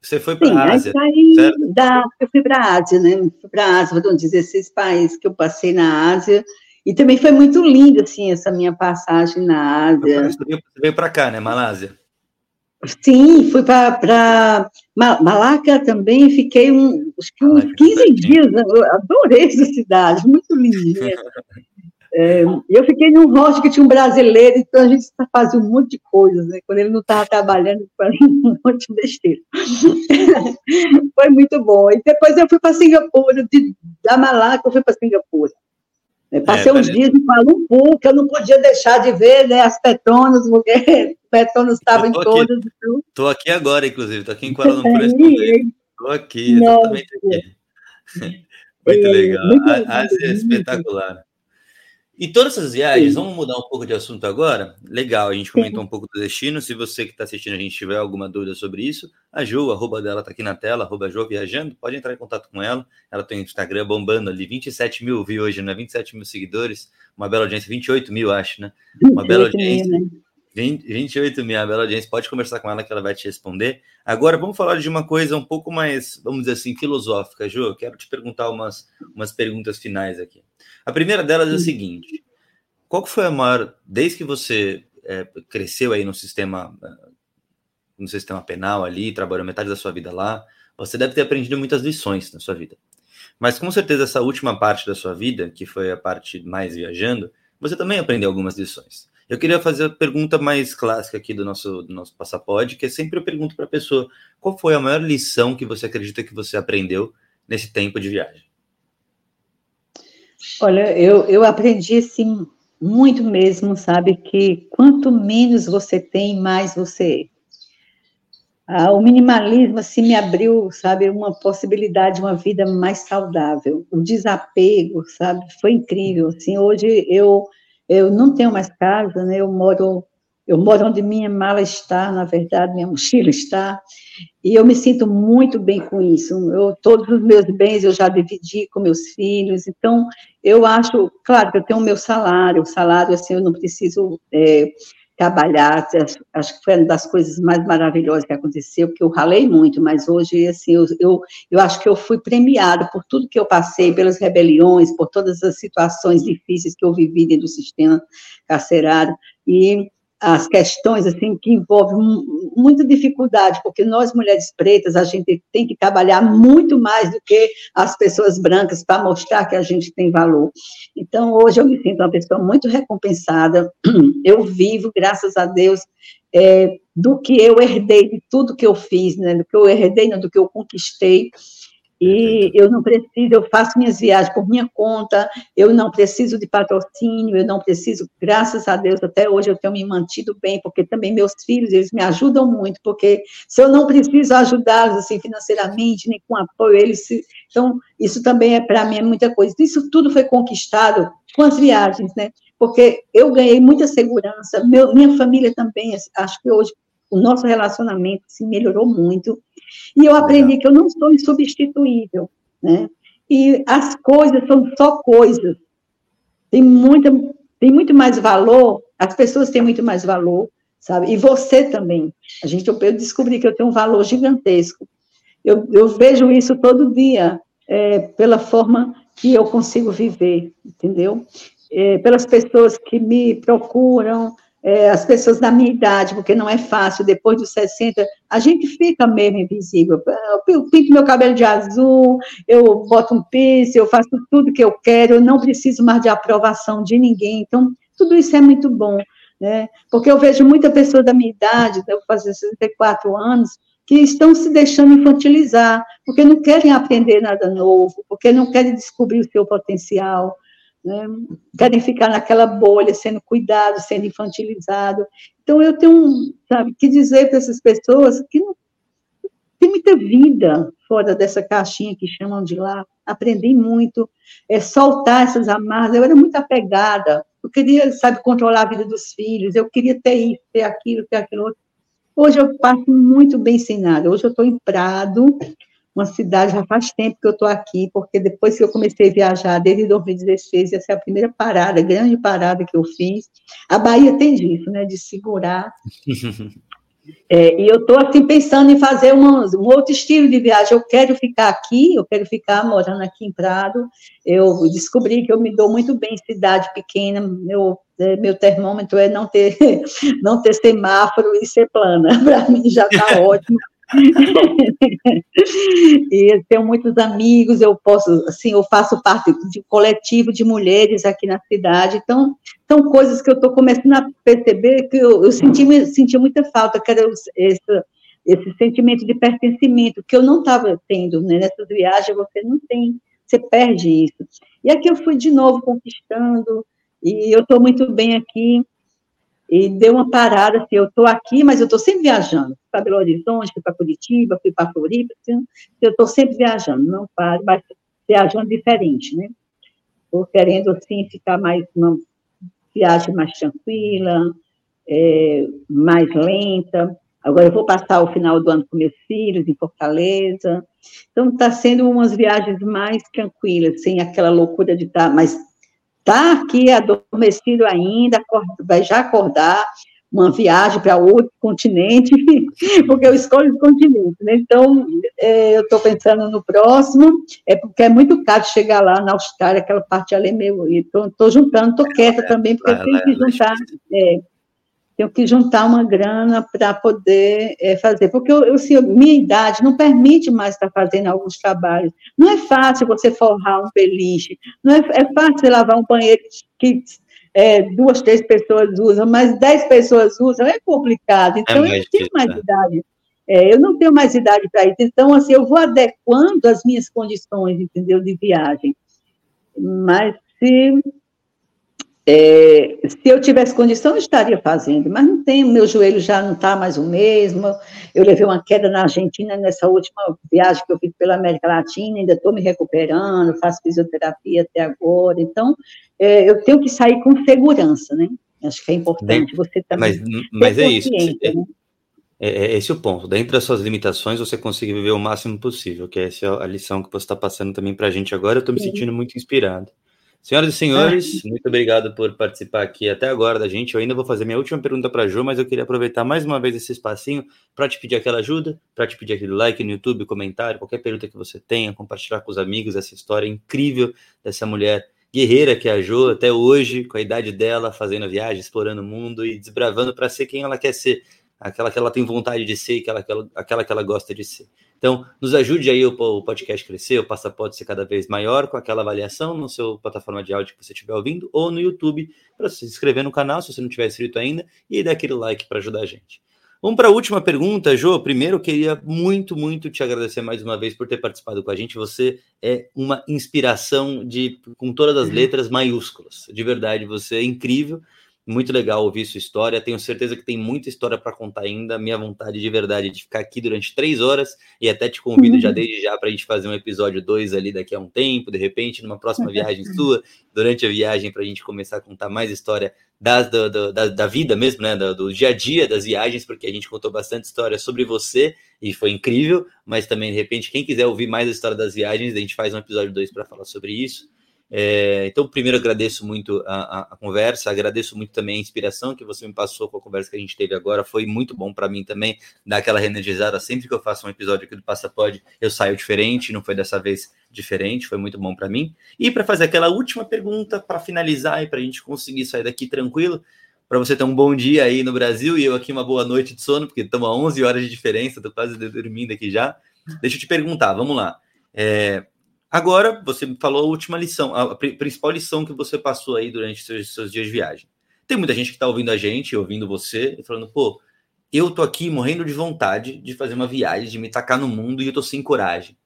você foi para a Ásia, certo? Da, eu fui para a Ásia, né? Fui para a Ásia, foram 16 países que eu passei na Ásia, e também foi muito lindo, assim, essa minha passagem na Ásia. Você veio para cá, né, Malásia? Sim, fui para Malaca também, fiquei um, uns 15 dias, eu adorei essa cidade, muito linda. É, eu fiquei num hostel que tinha um brasileiro, então a gente fazia um monte de coisas, né? Quando ele não estava trabalhando, fazia um monte de besteira. Foi muito bom. E depois eu fui para Singapura, de, da Malaca eu fui para Singapura. É, passei é, uns dias em Kuala Lumpur, que eu não podia deixar de ver né, as petonas, porque petonas estavam em todas. Estou aqui agora, inclusive, estou aqui em Kuala Lumpur. Estou aqui, exatamente aqui. Muito é, legal. a Ásia é espetacular. E todas essas viagens, vamos mudar um pouco de assunto agora? Legal, a gente comentou um pouco do destino. Se você que está assistindo a gente tiver alguma dúvida sobre isso, a Ju, a arroba dela está aqui na tela, arroba Ju Viajando, pode entrar em contato com ela. Ela tem o Instagram bombando ali, 27 mil vi hoje, né? 27 mil seguidores, uma bela audiência, 28 mil, acho, né? Uma bela audiência. Mil, né? 20, 28 mil, a bela audiência, pode conversar com ela que ela vai te responder. Agora, vamos falar de uma coisa um pouco mais, vamos dizer assim, filosófica. Ju, eu quero te perguntar umas, umas perguntas finais aqui. A primeira delas é o seguinte: qual foi a maior, desde que você é, cresceu aí no sistema, no sistema penal ali, trabalhou metade da sua vida lá, você deve ter aprendido muitas lições na sua vida. Mas com certeza essa última parte da sua vida, que foi a parte mais viajando, você também aprendeu algumas lições. Eu queria fazer a pergunta mais clássica aqui do nosso, do nosso passaporte, que é sempre eu pergunto para a pessoa qual foi a maior lição que você acredita que você aprendeu nesse tempo de viagem? Olha, eu, eu aprendi assim muito mesmo, sabe, que quanto menos você tem, mais você é. Ah, o minimalismo assim me abriu, sabe, uma possibilidade de uma vida mais saudável. O desapego, sabe, foi incrível. Assim, hoje eu eu não tenho mais casa, né? Eu moro eu moro onde minha mala está, na verdade, minha mochila está. E eu me sinto muito bem com isso. Eu, todos os meus bens eu já dividi com meus filhos. Então, eu acho, claro que eu tenho o meu salário. O salário, assim, eu não preciso é, trabalhar. Acho que foi uma das coisas mais maravilhosas que aconteceu, porque eu ralei muito, mas hoje, assim, eu, eu, eu acho que eu fui premiada por tudo que eu passei, pelas rebeliões, por todas as situações difíceis que eu vivi dentro do sistema carcerário. E as questões assim que envolvem muita dificuldade, porque nós mulheres pretas a gente tem que trabalhar muito mais do que as pessoas brancas para mostrar que a gente tem valor. Então hoje eu me sinto uma pessoa muito recompensada. Eu vivo, graças a Deus, é, do que eu herdei de tudo que eu fiz, né? Do que eu herdei, não, do que eu conquistei. E eu não preciso, eu faço minhas viagens por minha conta, eu não preciso de patrocínio, eu não preciso, graças a Deus, até hoje eu tenho me mantido bem, porque também meus filhos, eles me ajudam muito, porque se eu não preciso ajudá-los, assim, financeiramente, nem com apoio, eles se, então, isso também é, para mim, é muita coisa. Isso tudo foi conquistado com as viagens, né? Porque eu ganhei muita segurança, meu, minha família também, acho que hoje o nosso relacionamento se melhorou muito, e eu aprendi que eu não sou insubstituível, né? E as coisas são só coisas. Tem, muita, tem muito mais valor, as pessoas têm muito mais valor, sabe? E você também. A gente, eu descobri que eu tenho um valor gigantesco. Eu, eu vejo isso todo dia, é, pela forma que eu consigo viver, entendeu? É, pelas pessoas que me procuram, é, as pessoas da minha idade, porque não é fácil, depois dos 60, a gente fica mesmo invisível. Eu pinto meu cabelo de azul, eu boto um piercing, eu faço tudo que eu quero, eu não preciso mais de aprovação de ninguém. Então, tudo isso é muito bom, né? Porque eu vejo muita pessoa da minha idade, eu fazer 64 anos, que estão se deixando infantilizar, porque não querem aprender nada novo, porque não querem descobrir o seu potencial, né? querem ficar naquela bolha, sendo cuidado, sendo infantilizado. Então, eu tenho, sabe, que dizer para essas pessoas que não, tem muita vida fora dessa caixinha que chamam de lá. Aprendi muito, é soltar essas amarras. Eu era muito apegada, eu queria, sabe, controlar a vida dos filhos, eu queria ter isso, ter aquilo, ter aquilo outro. Hoje eu passo muito bem sem nada. Hoje eu estou em Prado, uma cidade, já faz tempo que eu estou aqui, porque depois que eu comecei a viajar, desde 2016, essa é a primeira parada, grande parada que eu fiz. A Bahia tem disso, né, de segurar. É, e eu estou assim pensando em fazer uma, um outro estilo de viagem. Eu quero ficar aqui, eu quero ficar morando aqui em Prado. Eu descobri que eu me dou muito bem em cidade pequena. Meu, é, meu termômetro é não ter, não ter semáforo e ser plana. Para mim já está ótimo. e tenho muitos amigos, eu posso, assim, eu faço parte de um coletivo de mulheres aqui na cidade, então, são coisas que eu estou começando a perceber que eu, eu senti, senti muita falta, que era esse, sentimento de pertencimento, que eu não estava tendo, né, nessas viagens você não tem, você perde isso. E aqui eu fui de novo conquistando, e eu estou muito bem aqui, e deu uma parada, assim, eu estou aqui, mas eu estou sempre viajando, para Belo Horizonte, fui para Curitiba, fui para Floripa, assim, eu estou sempre viajando, não paro, mas viajando diferente, né? Estou querendo, assim, ficar mais, uma viagem mais tranquila, é, mais lenta, agora eu vou passar o final do ano com meus filhos em Fortaleza, então está sendo umas viagens mais tranquilas, sem aquela loucura de estar, tá, mas está aqui adormecido ainda, vai já acordar uma viagem para outro continente, porque eu escolho os continentes, né? Então, é, eu estou pensando no próximo, é porque é muito caro chegar lá na Austrália, aquela parte ali é meu, então estou juntando, estou quieta também, porque eu tenho que juntar, é, tenho que juntar uma grana para poder é, fazer, porque eu, eu, assim, minha idade não permite mais estar fazendo alguns trabalhos. Não é fácil você forrar um beliche, não é, é fácil lavar um banheiro que é, duas, três pessoas usam, mas dez pessoas usam, é complicado. É então, é eu não tenho mais idade. É, eu não tenho mais idade para isso. Então, assim, eu vou adequando as minhas condições, entendeu, de viagem. Mas se é, se eu tivesse condição, eu estaria fazendo, mas não tenho, meu joelho já não está mais o mesmo. Eu levei uma queda na Argentina nessa última viagem que eu fiz pela América Latina, ainda estou me recuperando, faço fisioterapia até agora. Então, é, eu tenho que sair com segurança, né? Acho que é importante você também. Mas, mas é isso. Né? É, é, esse o ponto. Dentro das suas limitações, você conseguir viver o máximo possível, que essa é a lição que você está passando também para a gente agora. Eu estou me sentindo muito inspirado. Senhoras e senhores, muito obrigado por participar aqui até agora da gente. Eu ainda vou fazer minha última pergunta para a Ju, mas eu queria aproveitar mais uma vez esse espacinho para te pedir aquela ajuda, para te pedir aquele like no YouTube, comentário, qualquer pergunta que você tenha, compartilhar com os amigos essa história incrível dessa mulher guerreira que é a Jo, até hoje, com a idade dela, fazendo a viagem, explorando o mundo e desbravando para ser quem ela quer ser, aquela que ela tem vontade de ser aquela, aquela que ela gosta de ser. Então, nos ajude aí o, podcast crescer, o passaporte ser cada vez maior com aquela avaliação no seu plataforma de áudio que você estiver ouvindo ou no YouTube para se inscrever no canal se você não tiver inscrito ainda e dar aquele like para ajudar a gente. Vamos para a última pergunta, Jô. Primeiro, eu queria muito, muito te agradecer mais uma vez por ter participado com a gente. Você é uma inspiração de com todas as letras maiúsculas. De verdade, você é incrível. Muito legal ouvir sua história. Tenho certeza que tem muita história para contar ainda. Minha vontade de verdade é de ficar aqui durante três horas e até te convido uhum. já desde já para a gente fazer um episódio dois ali daqui a um tempo, de repente, numa próxima viagem sua, durante a viagem, para a gente começar a contar mais história das, do, do, da, da, vida mesmo, né? Do, do, dia a dia das viagens, porque a gente contou bastante história sobre você e foi incrível. Mas também, de repente, quem quiser ouvir mais a história das viagens, a gente faz um episódio dois para falar sobre isso. É, então, primeiro, agradeço muito a, a, a, conversa, agradeço muito também a inspiração que você me passou com a conversa que a gente teve agora. Foi muito bom para mim também dar aquela reenergizada. Sempre que eu faço um episódio aqui do Passapod, eu saio diferente, não foi dessa vez diferente, foi muito bom para mim. E para fazer aquela última pergunta, para finalizar e para a gente conseguir sair daqui tranquilo, para você ter um bom dia aí no Brasil e eu aqui uma boa noite de sono, porque estamos a 11 horas de diferença, estou quase dormindo aqui já. Deixa eu te perguntar, vamos lá. É, Agora, você me falou a última lição, a principal lição que você passou aí durante seus, seus dias de viagem. Tem muita gente que está ouvindo a gente, ouvindo você, e falando, pô, eu tô aqui morrendo de vontade de fazer uma viagem, de me tacar no mundo e eu tô sem coragem.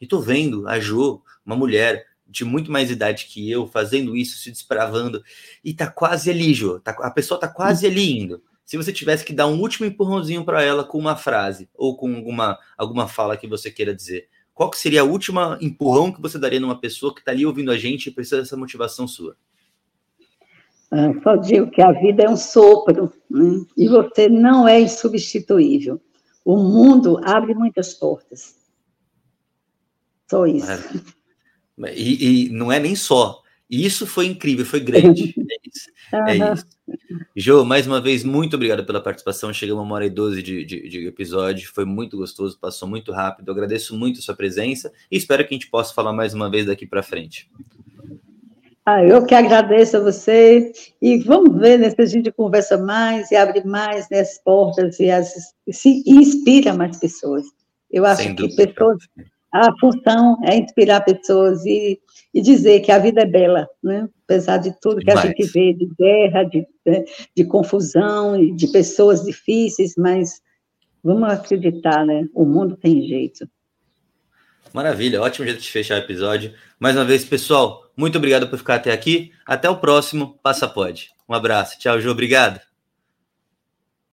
E tô vendo a Jo, uma mulher de muito mais idade que eu, fazendo isso, se despravando, e tá quase ali, Jo. Tá, a pessoa tá quase ali indo. Se você tivesse que dar um último empurrãozinho para ela com uma frase ou com alguma, alguma fala que você queira dizer, qual que seria a última empurrão que você daria numa pessoa que está ali ouvindo a gente e precisa dessa motivação sua? Ah, só digo que a vida é um sopro né? e você não é insubstituível. O mundo abre muitas portas. Só isso. E, e não é nem só. Isso foi incrível, foi grande. É isso. É isso. Jô, mais uma vez, muito obrigado pela participação. Chegamos a uma hora e doze de, de, de, episódio. Foi muito gostoso, passou muito rápido. Eu agradeço muito a sua presença e espero que a gente possa falar mais uma vez daqui para frente. Ah, eu que agradeço a você. E vamos ver né, se a gente conversa mais e abre mais né, as portas e, as, e se inspira mais pessoas. Eu acho que pessoas. A função é inspirar pessoas e e dizer que a vida é bela, né? apesar de tudo que a gente vê, de guerra, de, né, de confusão, de pessoas difíceis, mas vamos acreditar, né? O mundo tem jeito. Maravilha, ótimo jeito de fechar o episódio. Mais uma vez, pessoal, muito obrigado por ficar até aqui. Até o próximo Passa Pode. Um abraço. Tchau, Ju. Obrigado.